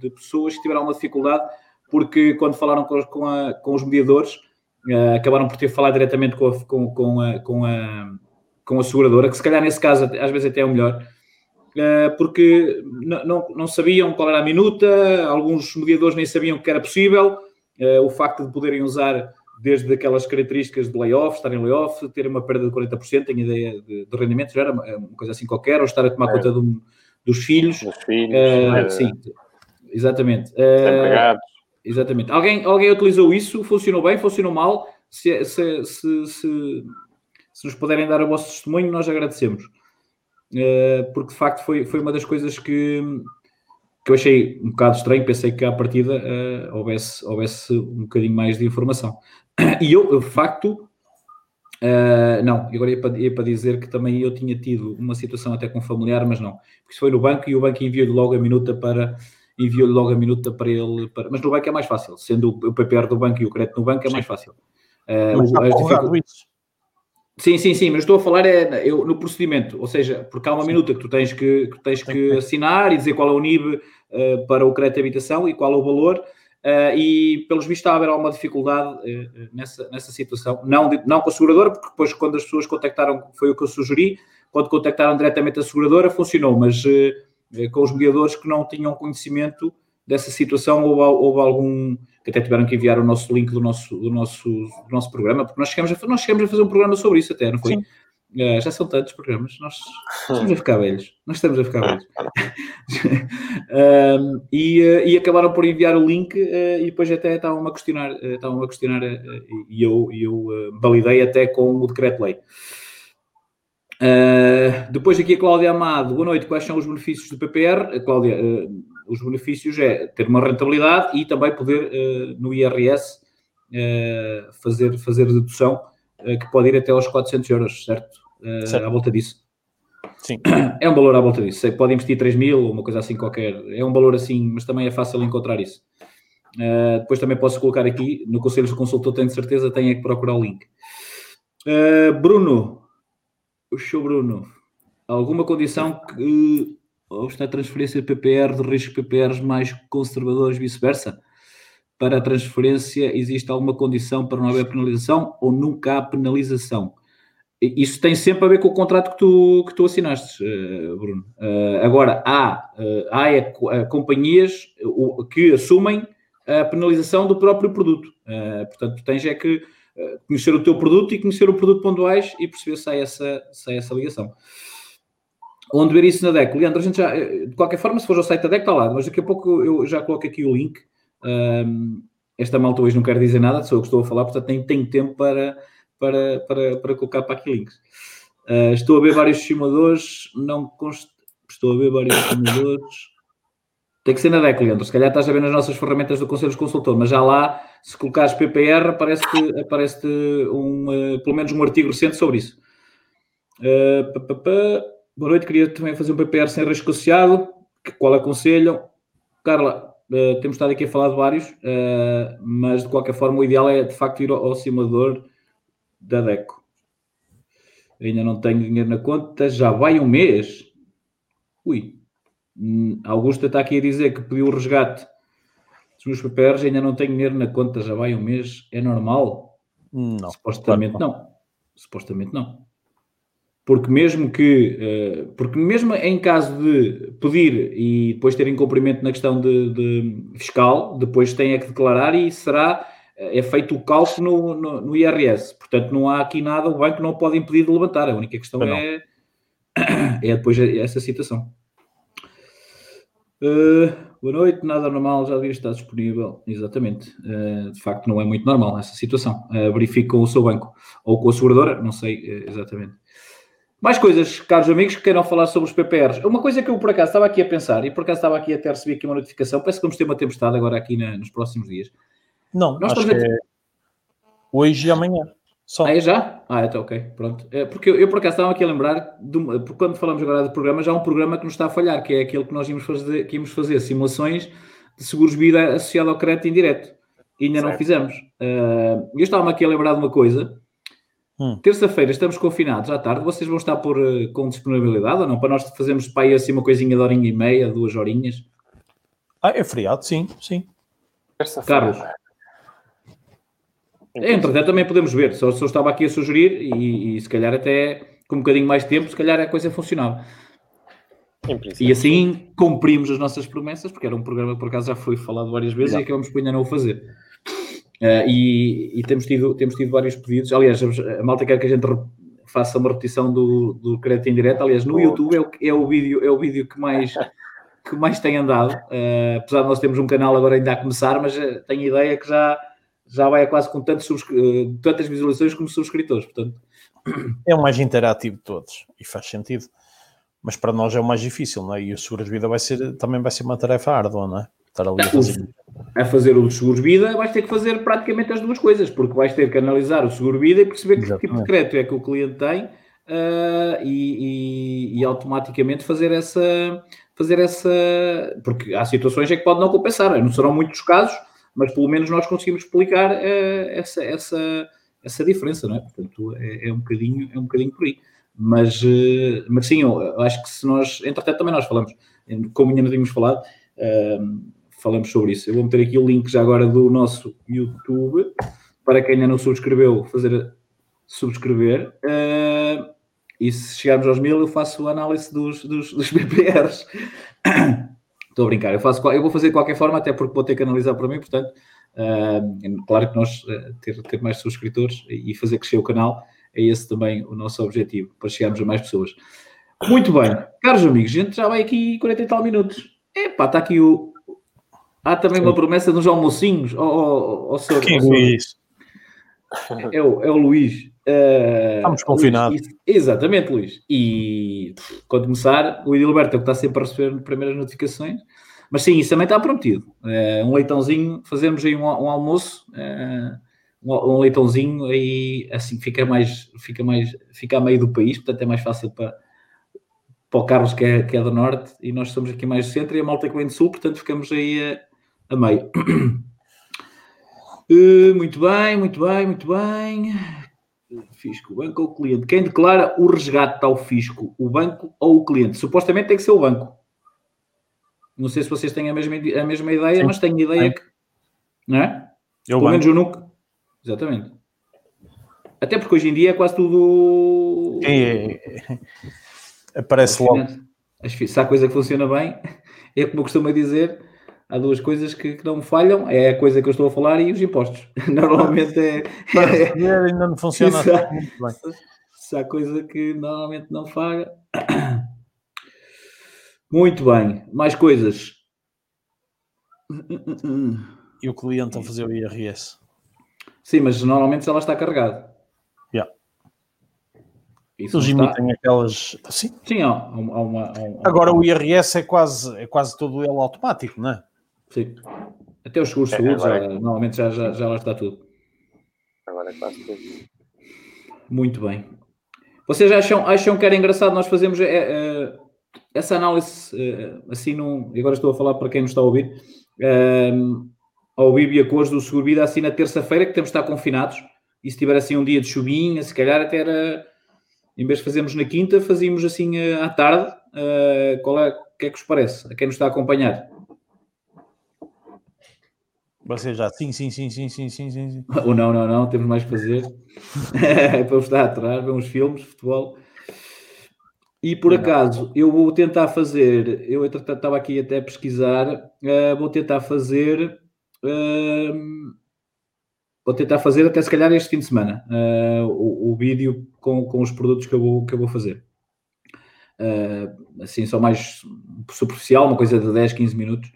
de pessoas que tiveram uma dificuldade, porque quando falaram com, com, a, com os mediadores, acabaram por ter falado diretamente com a, com, com, a, com, a, com a seguradora, que se calhar nesse caso às vezes até é o melhor, porque não, não sabiam qual era a minuta, alguns mediadores nem sabiam que era possível. O facto de poderem usar desde aquelas características de layoff, estar em layoff, ter uma perda de 40%, tenho ideia de, de rendimento, já era uma, uma, coisa assim qualquer, ou estar a tomar é. conta do, dos filhos. Dos filhos. Uh, sim, exatamente. Uh, exatamente. Alguém, alguém utilizou isso? Funcionou bem? Funcionou mal? Se, se, se, se, se nos puderem dar o vosso testemunho, nós agradecemos. Uh, porque de facto foi, foi uma das coisas que, que eu achei um bocado estranho. Pensei que à partida uh, houvesse, houvesse um bocadinho mais de informação. E eu, de facto, uh, não, agora ia para, ia para, dizer que também eu tinha tido uma situação até com familiar, mas não, porque isso foi no banco e o banco enviou-lhe logo a minuta para enviou-lhe logo a minuta para ele, para, mas no banco é mais fácil, sendo o PPR do banco e o crédito no banco é mais fácil. Uh, mas está isso. Sim, sim, sim, mas estou a falar é eu, no procedimento, ou seja, porque há uma minuta que tu tens que, que tens que assinar e dizer qual é o NIB uh, para o crédito de habitação e qual é o valor, Uh, e, pelos vistos, está a haver alguma dificuldade uh, nessa, nessa situação. Não, não com a seguradora, porque depois, quando as pessoas contactaram, foi o que eu sugeri, quando contactaram diretamente a seguradora, funcionou, mas com os mediadores que não tinham conhecimento dessa situação, houve, houve, algum. Que até tiveram que enviar o nosso link do nosso, do nosso, do nosso programa, porque nós chegamos, a, nós chegamos a fazer um programa sobre isso, até, não foi? Sim. Uh, já são tantos programas, nós estamos a ficar velhos, nós estamos a ficar velhos. (laughs) uh, e, uh, e, acabaram por enviar o link eh, e depois até estavam a questionar, estavam a questionar e eu, eu validei até com o decreto-lei. depois aqui a Cláudia Amado, boa noite, quais são os benefícios do PPR? Cláudia, os benefícios é ter uma rentabilidade e também poder no IRS fazer, fazer dedução que pode ir até aos 400 euros, certo? certo. à volta disso. Sim. É um valor à volta disso. Pode investir 3 mil ou uma coisa assim qualquer. É um valor assim, mas também é fácil encontrar isso. Uh, depois também posso colocar aqui no Conselho de Consultor, tenho certeza, tenho é que procurar o link. Uh, Bruno, o show Bruno, alguma condição que houve na transferência de PPR de riscos PPRs mais conservadores vice-versa? Para a transferência existe alguma condição para não haver penalização ou nunca há penalização? Isso tem sempre a ver com o contrato que tu, que tu assinaste, uh, Bruno. Uh, agora, há, uh, há é, companhias que assumem a penalização do próprio produto. portanto, tens é que conhecer o teu produto e conhecer o produto pontuais e perceber se há essa, se há essa ligação. Onde ver isso na DEC? Leandro, a gente já, de qualquer forma, se for ao site da DEC, está lá, mas daqui a pouco eu já coloco aqui o link. Um, esta malta hoje não quer dizer nada, sou eu que estou a falar, portanto, nem tenho tempo para para, para, para colocar para aqui links. Uh, estou a ver vários simuladores, não const... estou a ver vários simuladores. Tem que ser na DEC, Leandro. Se calhar estás a ver nas nossas ferramentas do Conselho Consultor, mas já lá, se colocares PPR, aparece-te aparece um, uh, pelo menos um artigo recente sobre isso. Uh. Boa noite, queria também fazer um PPR sem risco associado. Qual aconselham? Carla, uh, temos estado aqui a falar de vários, mas de qualquer forma o ideal é de facto ir ao, ao simulador da DECO. Ainda não tenho dinheiro na conta, já vai um mês. Ui. Hum, Augusta está aqui a dizer que pediu o resgate dos meus papéis, ainda não tenho dinheiro na conta, já vai um mês. É normal? Não. Supostamente não. não. Supostamente não. Porque mesmo que, eh, porque mesmo em caso de pedir e depois ter incumprimento na questão de, de fiscal, depois tem é que declarar e será é feito o cálculo no, no, no, IRS. Portanto, não há aqui nada, o banco não pode impedir de levantar. A única questão é, (coughs) é depois essa situação. Uh, boa noite, nada normal, já devia estar disponível. Exatamente. Uh, de facto, não é muito normal essa situação. Uh, verifique com o seu banco ou com a seguradora, não sei exatamente. Mais coisas, caros amigos, que queiram falar sobre os PPRs. Uma coisa que eu por acaso estava aqui a pensar, e por acaso estava aqui até a receber aqui uma notificação, parece que vamos ter uma tempestade agora aqui na, nos próximos dias. Não, Nós acho que é hoje e amanhã. Só. Ah, é já? Ah, então ok, pronto. É, porque eu, eu, por acaso estava aqui a lembrar, de, porque quando falamos agora de programa, já há um programa que nos está a falhar, que é aquele que nós íamos fazer, que íamos fazer simulações de seguros vida associado ao crédito indireto. E ainda certo. não fizemos. Uh, eu estava aqui a lembrar de uma coisa. Hum. Terça-feira estamos confinados à tarde. Vocês vão estar por, uh, com disponibilidade ou não? Para nós fazermos para aí assim uma coisinha de horinha e meia, duas horinhas. Ah, é feriado, sim, sim. Carlos. Entretanto, também podemos ver. Só, só estava aqui a sugerir e, e, se calhar até com um bocadinho mais tempo, se calhar a coisa funcionava. E assim cumprimos as nossas promessas, porque era um programa que por acaso já foi falado várias vezes e acabamos por ainda não o fazer. Uh, e, e temos, tido, temos tido vários pedidos. Aliás, a malta quer que a gente faça uma repetição do, do crédito em direto. Aliás, no YouTube é o, é o, vídeo, é o vídeo que mais, (laughs) que mais tem andado. Uh, apesar de nós termos um canal agora ainda a começar, mas uh, tenho ideia que já, já vai a quase com tantos uh, tantas visualizações como subscritores. Portanto... (clears throat) É o mais interativo de todos e faz sentido. Mas para nós é o mais difícil, não é? E o Seguros Vida vai ser, também vai ser uma tarefa árdua, não é? Estar ali a fazer. A fazer o Seguros Vida, vais ter que fazer praticamente as duas coisas, porque vais ter que analisar o Seguro Vida e perceber Exatamente. que tipo de crédito é que o cliente tem uh, e, e, e, automaticamente fazer essa, fazer essa. Porque há situações em que pode não compensar, não serão muitos casos, mas pelo menos nós conseguimos explicar uh, essa, essa, essa diferença, não é? Portanto, é, é, um bocadinho, é um bocadinho por aí. Mas, uh, mas sim, eu acho que se nós, entretanto, também nós falamos, como ainda não tínhamos falado, uh, falamos sobre isso. Eu vou meter aqui o link já agora do nosso YouTube, para quem ainda não subscreveu, fazer subscrever. Uh, e se chegarmos aos mil, eu faço a análise dos, dos, dos (laughs) BPRs. Estou a brincar, eu, faço, eu vou fazer de qualquer forma, até porque vou ter que analisar para mim, portanto, uh, claro que nós uh, ter, ter mais subscritores e fazer crescer o canal é esse também o nosso objetivo, para chegarmos a mais pessoas. Muito bem, caros amigos, gente já vai aqui 40 e tal minutos. Epá, está aqui o. Há também Sim. uma promessa dos almocinhos. Oh, oh, oh, senhor, Quem é isso? É o, é o Luís. Uh, Estamos confinados. Luís, exatamente, Luís. E quando começar, o Edilberto é o que está sempre a receber primeiras notificações. Mas sim, isso também está prometido. Uh, um leitãozinho, fazemos aí um, um almoço, uh, um, um, leitãozinho, aí assim fica mais, fica mais, fica a meio do país, portanto é mais fácil para, para o Carlos que é, que é do norte e nós somos aqui mais do centro e a malta que vem do sul, portanto ficamos aí a, a meio. Uh, muito bem, muito bem, muito bem. Fisco, banco ou cliente? Quem declara o resgate ao fisco? O banco ou o cliente? Supostamente tem que ser o banco. Não sei se vocês têm a mesma, a mesma ideia, Sim. mas tenho ideia Sim. que. Não é? Eu Pelo menos eu nunca. Exatamente. Até porque hoje em dia é quase tudo. É, aparece logo. Se há coisa que funciona bem, (laughs) é como eu costumo dizer há duas coisas que, que, não me falham, é a coisa que eu estou a falar e os impostos. (laughs) Normalmente é. é ainda não funciona se há, muito bem. Se há coisa que normalmente não falha. (coughs) Muito bem, mais coisas. E o cliente a fazer o IRS. Sim, mas normalmente ela está carregada. Yeah. Isso Eles emitem aquelas. Sim, Sim há, há uma, há uma, Agora o IRS é quase, é quase todo ele automático, não é? Sim. Até os seguros é, saúde, já, normalmente já, já, já lá está tudo. Agora é quase tudo. Muito bem. Vocês acham, acham que era engraçado nós fazermos é, é, essa análise é, assim, num, agora estou a falar para quem nos está a ouvir, ao e a cores do Seguro Vida assim na terça-feira, que temos de estar confinados, e se tiver assim um dia de chuvinha, se calhar até era, em vez de fazermos na quinta, fazíamos assim à tarde, qual é, o que é que vos parece, a quem nos está a acompanhar? Você já, sim, sim, sim, sim, sim, sim, sim. (laughs) Ou não, não, não, temos mais que fazer. (laughs) para estar atrás, ver uns filmes, futebol. E por acaso, eu vou tentar fazer, eu estava aqui até a pesquisar, uh, vou tentar fazer, uh, vou tentar fazer até se calhar este fim de semana, uh, o, o, vídeo com, com os produtos que eu vou, que eu vou fazer. assim, só mais superficial, uma coisa de 10, 15 minutos,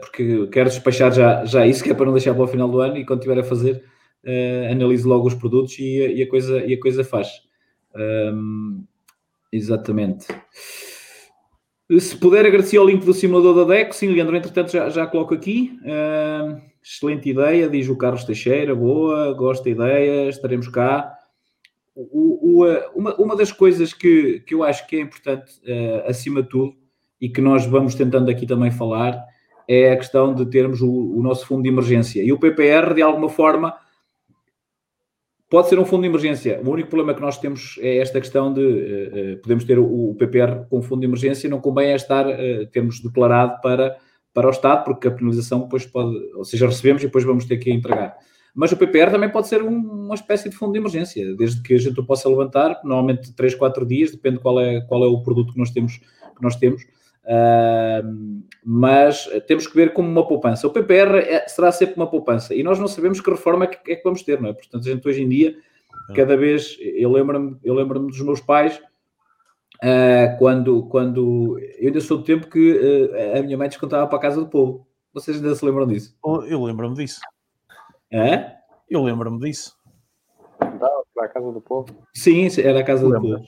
porque quero despachar já, já isso, que é para não deixar para o final do ano e quando estiver a fazer, uh, logo os produtos e, e, a, coisa, e a coisa faz. Um, exatamente. Se puder, agradecer o link do simulador da DEC. Sim, Leandro, entretanto, já, já coloco aqui. Uh, excelente ideia, diz o Carlos Teixeira. Boa, gosto da ideia, estaremos cá. O, o, uma, uma das coisas que, que eu acho que é importante, uh, acima de tudo, e que nós vamos tentando aqui também falar, é a questão de termos o, o, nosso fundo de emergência. E o PPR, de alguma forma, pode ser um fundo de emergência. O único problema que nós temos é esta questão de uh, podemos ter o, o, PPR com fundo de emergência, não convém é estar, uh, termos declarado para, para o Estado, porque a penalização depois pode, ou seja, recebemos e depois vamos ter que entregar. Mas o PPR também pode ser um, uma espécie de fundo de emergência, desde que a gente o possa levantar, normalmente 3, 4 dias, depende qual é, qual é o produto que nós temos. Que nós temos. Uh, mas temos que ver como uma poupança. O PPR é, será sempre uma poupança e nós não sabemos que reforma é que, é que vamos ter, não é? Portanto, a gente hoje em dia, cada vez, eu lembro-me eu lembro dos meus pais, uh, quando, quando eu ainda sou do tempo que uh, a minha mãe descontava para a casa do povo. Vocês ainda se lembram disso? Eu lembro-me disso. É? Eu lembro-me disso. Para a casa do povo? Sim, era a casa do povo.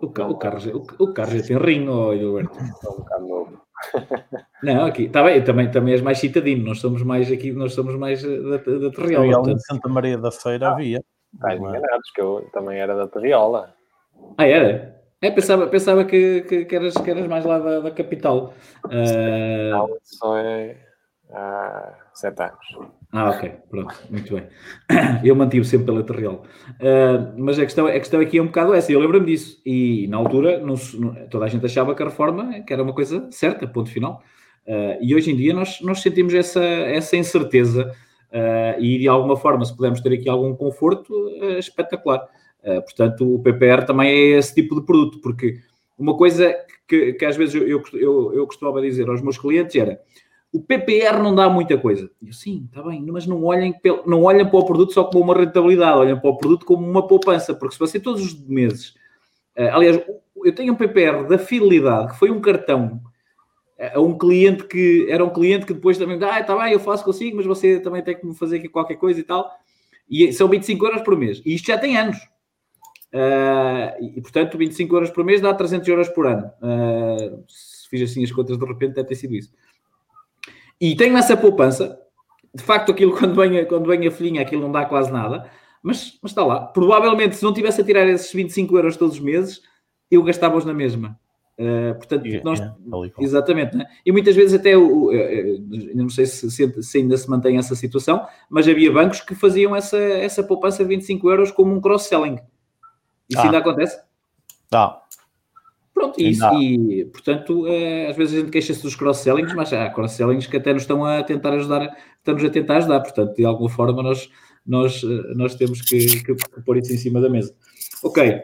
O, o, carro, o, o carro já tem rinho, oh, Gilberto. (laughs) um bocado novo. (laughs) Não, aqui, está bem, também, também és mais citadino, nós somos mais aqui, nós somos mais eh, da, da Terriola. Portanto. Em Santa Maria da Feira ah, havia. Estás enganados, que eu também era da Terriola. Ah, era? É, pensava, pensava que, que, que, eras, que eras mais lá da, da capital. Uh... Não, só é há sete anos. Ah, ok, pronto, muito bem. (coughs) Eu mantive sempre pela Terriol. Uh, mas a questão, a questão aqui é um bocado essa, eu lembro-me disso. E na altura não, toda a gente achava que a reforma que era uma coisa certa, ponto final. Uh, e hoje em dia nós, nós sentimos essa, essa incerteza uh, e de alguma forma, se pudermos ter aqui algum conforto, espetacular. portanto, o PPR também é esse tipo de produto, porque uma coisa que, que às vezes eu, eu, eu, eu costumava dizer aos meus clientes era o PPR não dá muita coisa. Eu, sim, está bem, mas não olhem, não olhem para o produto só como uma rentabilidade, olhem para o produto como uma poupança, porque se você todos os meses. Uh, aliás, eu tenho um PPR da fidelidade, que foi um cartão a um cliente que era um cliente que depois também, ah, está bem, eu faço consigo, mas você também tem que me fazer aqui qualquer coisa e tal. E são 25 euros por mês. E isto já tem anos. Uh, e portanto, 25 euros por mês dá 300 euros por ano. Uh, se fiz assim as contas de repente, deve ter sido isso. E tenho essa poupança. De facto, aquilo (laughs) quando vem, quando vem a filhinha, aquilo não dá quase nada. Mas, mas está lá. Provavelmente, se não tivesse a tirar esses 25 euros todos os meses, eu gastava-os na mesma. Uh, portanto, yeah, nós, yeah, exatamente, né? e muitas vezes até o, não sei se, se, ainda se mantém essa situação, mas havia bancos que faziam essa, essa poupança de 25 euros como um cross-selling. Isso ah. ainda acontece? Tá. Pronto, e, isso, e portanto, é, às vezes a gente queixa-se dos cross-sellings, mas há cross-sellings que até nos estão a tentar ajudar, estamos a tentar ajudar, portanto, de alguma forma nós, nós, eh, nós temos que, que, que pôr isso em cima da mesa. Ok,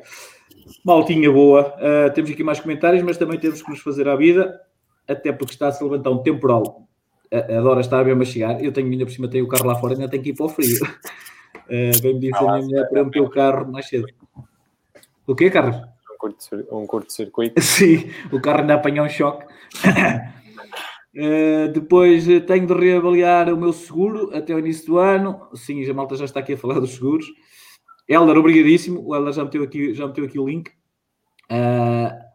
maltinha boa, uh, temos aqui mais comentários, mas também temos que nos fazer à vida, até porque está a se levantar um temporal, a, a Dora está a mesmo a chegar, eu tenho ainda por cima, tenho o carro lá fora, ainda tenho que ir para o frio. Uh, (laughs) Bem-me disse ah, a minha mulher para eu meter o carro mais cedo. O quê, Carlos? Um curto-circuito. (laughs) Sim, o carro ainda apanhou um choque. Uh, (laughs) depois uh, tenho de reavaliar o meu seguro até o início do ano. Sim, a malta já está aqui a falar dos seguros. Helder, obrigadíssimo. O Helder já meteu aqui, já meteu aqui o link. Uh,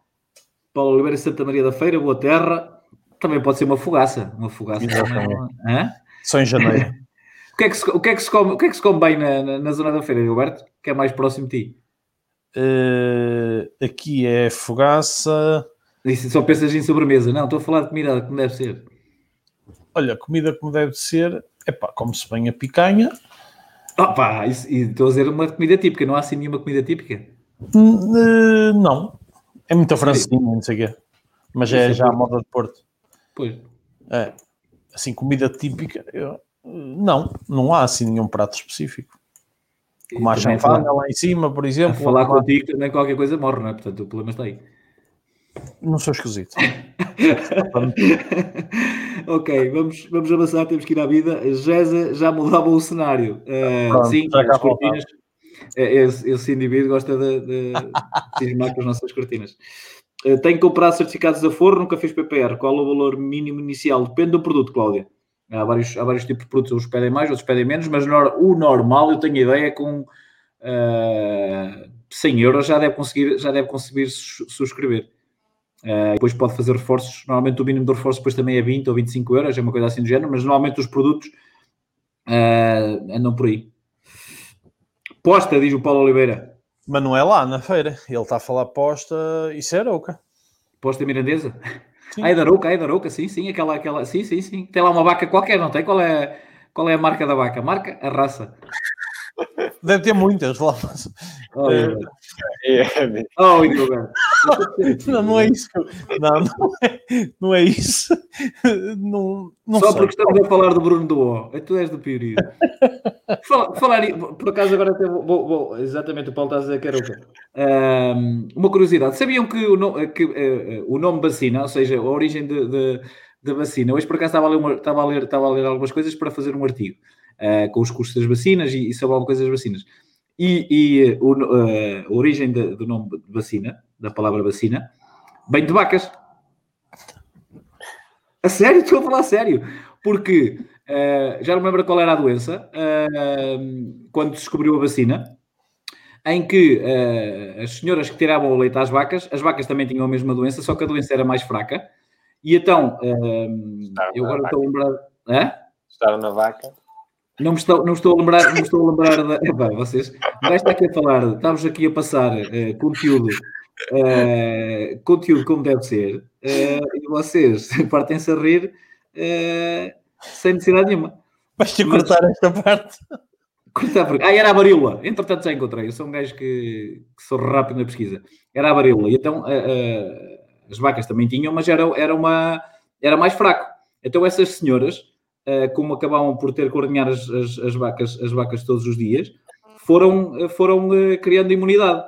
Paulo Oliveira Santa Maria da Feira, Boa Terra. Também pode ser uma fogaça. Uma fogaça. Também, Só em janeiro. (laughs) o, que é que se, o, que é que se come, o que é que se come bem na, na, na zona da feira, Gilberto? Que é mais próximo de ti? Uh, aqui é fogaça. Isso, só pensas em sobremesa, não? Estou a falar de comida como deve ser. Olha, comida como deve ser, é pá, como-se bem a picanha. Oh, pá, isso, e estou a dizer uma comida típica, não há assim nenhuma comida típica? Uh, não, é muita francinha, não sei o quê. Mas é, é já a moda de Porto. Pois. É, assim, comida típica, eu, não, não há assim nenhum prato específico. Como a chanfana lá em cima, por exemplo. A falar contigo também qualquer coisa morre, não é? Portanto, o problema está aí. Não sou esquisito. (laughs) ok, vamos, vamos avançar, temos que ir à vida. Gesa já mudava o cenário. Uh, Pronto, sim, as cortinas. É, esse, esse, indivíduo gosta de, de (laughs) cismar com as nossas cortinas. Uh, tenho que comprar certificados a forno, nunca fiz PPR. Qual o valor mínimo inicial? Depende do produto, Cláudia. Há vários, há vários tipos de produtos, uns pedem mais, outros pedem menos, mas o normal, eu tenho ideia, com uh, 100 euros já deve conseguir, já deve conseguir subscrever. Uh, depois pode fazer reforços. Normalmente o mínimo de reforço depois também é 20 ou 25 euros, é uma coisa assim do género, mas normalmente os produtos uh, andam por aí. Posta, diz o Paulo Oliveira. Mas não é lá na feira. Ele está a falar posta, isso é Arouca. Posta mirandesa? Sim. Ai da Arouca, ai da Arouca, sim, sim, aquela, aquela, sim, sim, sim. Tem lá uma vaca qualquer, não tem? Qual é, qual é a marca da vaca? Marca? A raça. Deve ter muitas (laughs) lá. Oh, é, é, oh, não, não é isso. Não, não é, não é isso. Não, não Só sei. porque estamos a falar do Bruno do O. Tu és do Piorido. (laughs) falar, falar, por acaso agora até vou, vou, vou, exatamente o Paulo está a dizer que era o um, uma curiosidade, sabiam que o, nome, que, uh, o nome vacina, ou seja, a origem de, de, de, vacina, hoje por acaso estava a ler, uma, estava a ler, estava a ler algumas coisas para fazer um artigo uh, com os custos das vacinas e, e sobre alguma coisa das vacinas. E, e o, uh, a origem de, do nome vacina, da palavra vacina, vem de vacas. A sério? (laughs) Estou a falar a sério. Porque uh, já não me lembro qual era a doença, uh, quando descobriu a vacina, em que uh, as senhoras que tiravam o leite às vacas, as vacas também tinham a mesma doença, só que a doença era mais fraca. E então, eu agora estou a lembrar. Hã? Estaram na vaca. Não me estou, não estou a lembrar, não me estou a lembrar da. (laughs) Epá, vocês, está aqui a falar, estamos aqui a passar conteúdo, uh, conteúdo como deve ser, uh, e vocês (laughs) partem-se a rir sem necessidade nenhuma. Vais te cortar esta parte. Cortar porque... Ah, era a varíola. Entretanto já encontrei. Eu sou um gajo que, que sou rápido na pesquisa. Era a varíola. E então as vacas também tinham, mas era, era, uma, era mais fraco. Então essas senhoras como acabavam por ter que ordenhar as, as, as, vacas, as vacas todos os dias, foram, foram criando imunidade.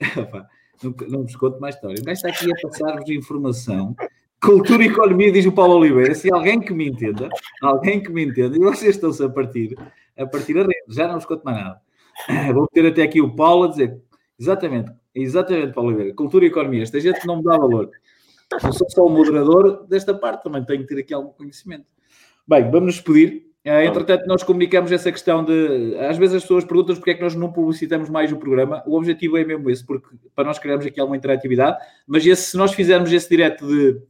(laughs) não, vos conto mais história. O gajo está aqui a passar-vos informação. Cultura e economia, diz o Paulo Oliveira. Se alguém que me entenda, alguém que me entenda, e vocês estão-se a partir, a partir rede, já não vos conto mais nada. Vou ter até aqui o Paulo a dizer, exatamente, exatamente, Paulo Oliveira, cultura e economia. Esta gente não me dá valor. Eu sou só o moderador desta parte, também tenho que ter aqui algum conhecimento. Bem, vamos nos despedir. Uh, entretanto, nós comunicamos essa questão de. Às vezes as pessoas perguntam porque é que nós não publicitamos mais o programa. O objetivo é mesmo esse, porque para nós criarmos aqui alguma interatividade, mas esse, se nós fizermos esse direto de,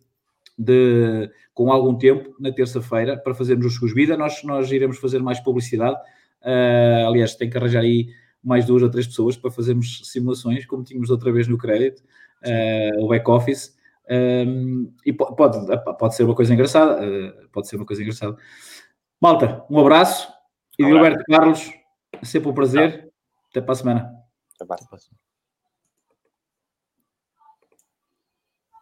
de, com algum tempo, na terça-feira, para fazermos os Seguros Vida, nós, nós iremos fazer mais publicidade. Uh, aliás, tem que arranjar aí mais duas ou três pessoas para fazermos simulações, como tínhamos outra vez no crédito, uh, o back-office. Um, e pode, pode ser uma coisa engraçada, uh, pode ser uma coisa engraçada. Malta, um abraço. E Gilberto Carlos, sempre um prazer. Até para a semana. Até para a semana.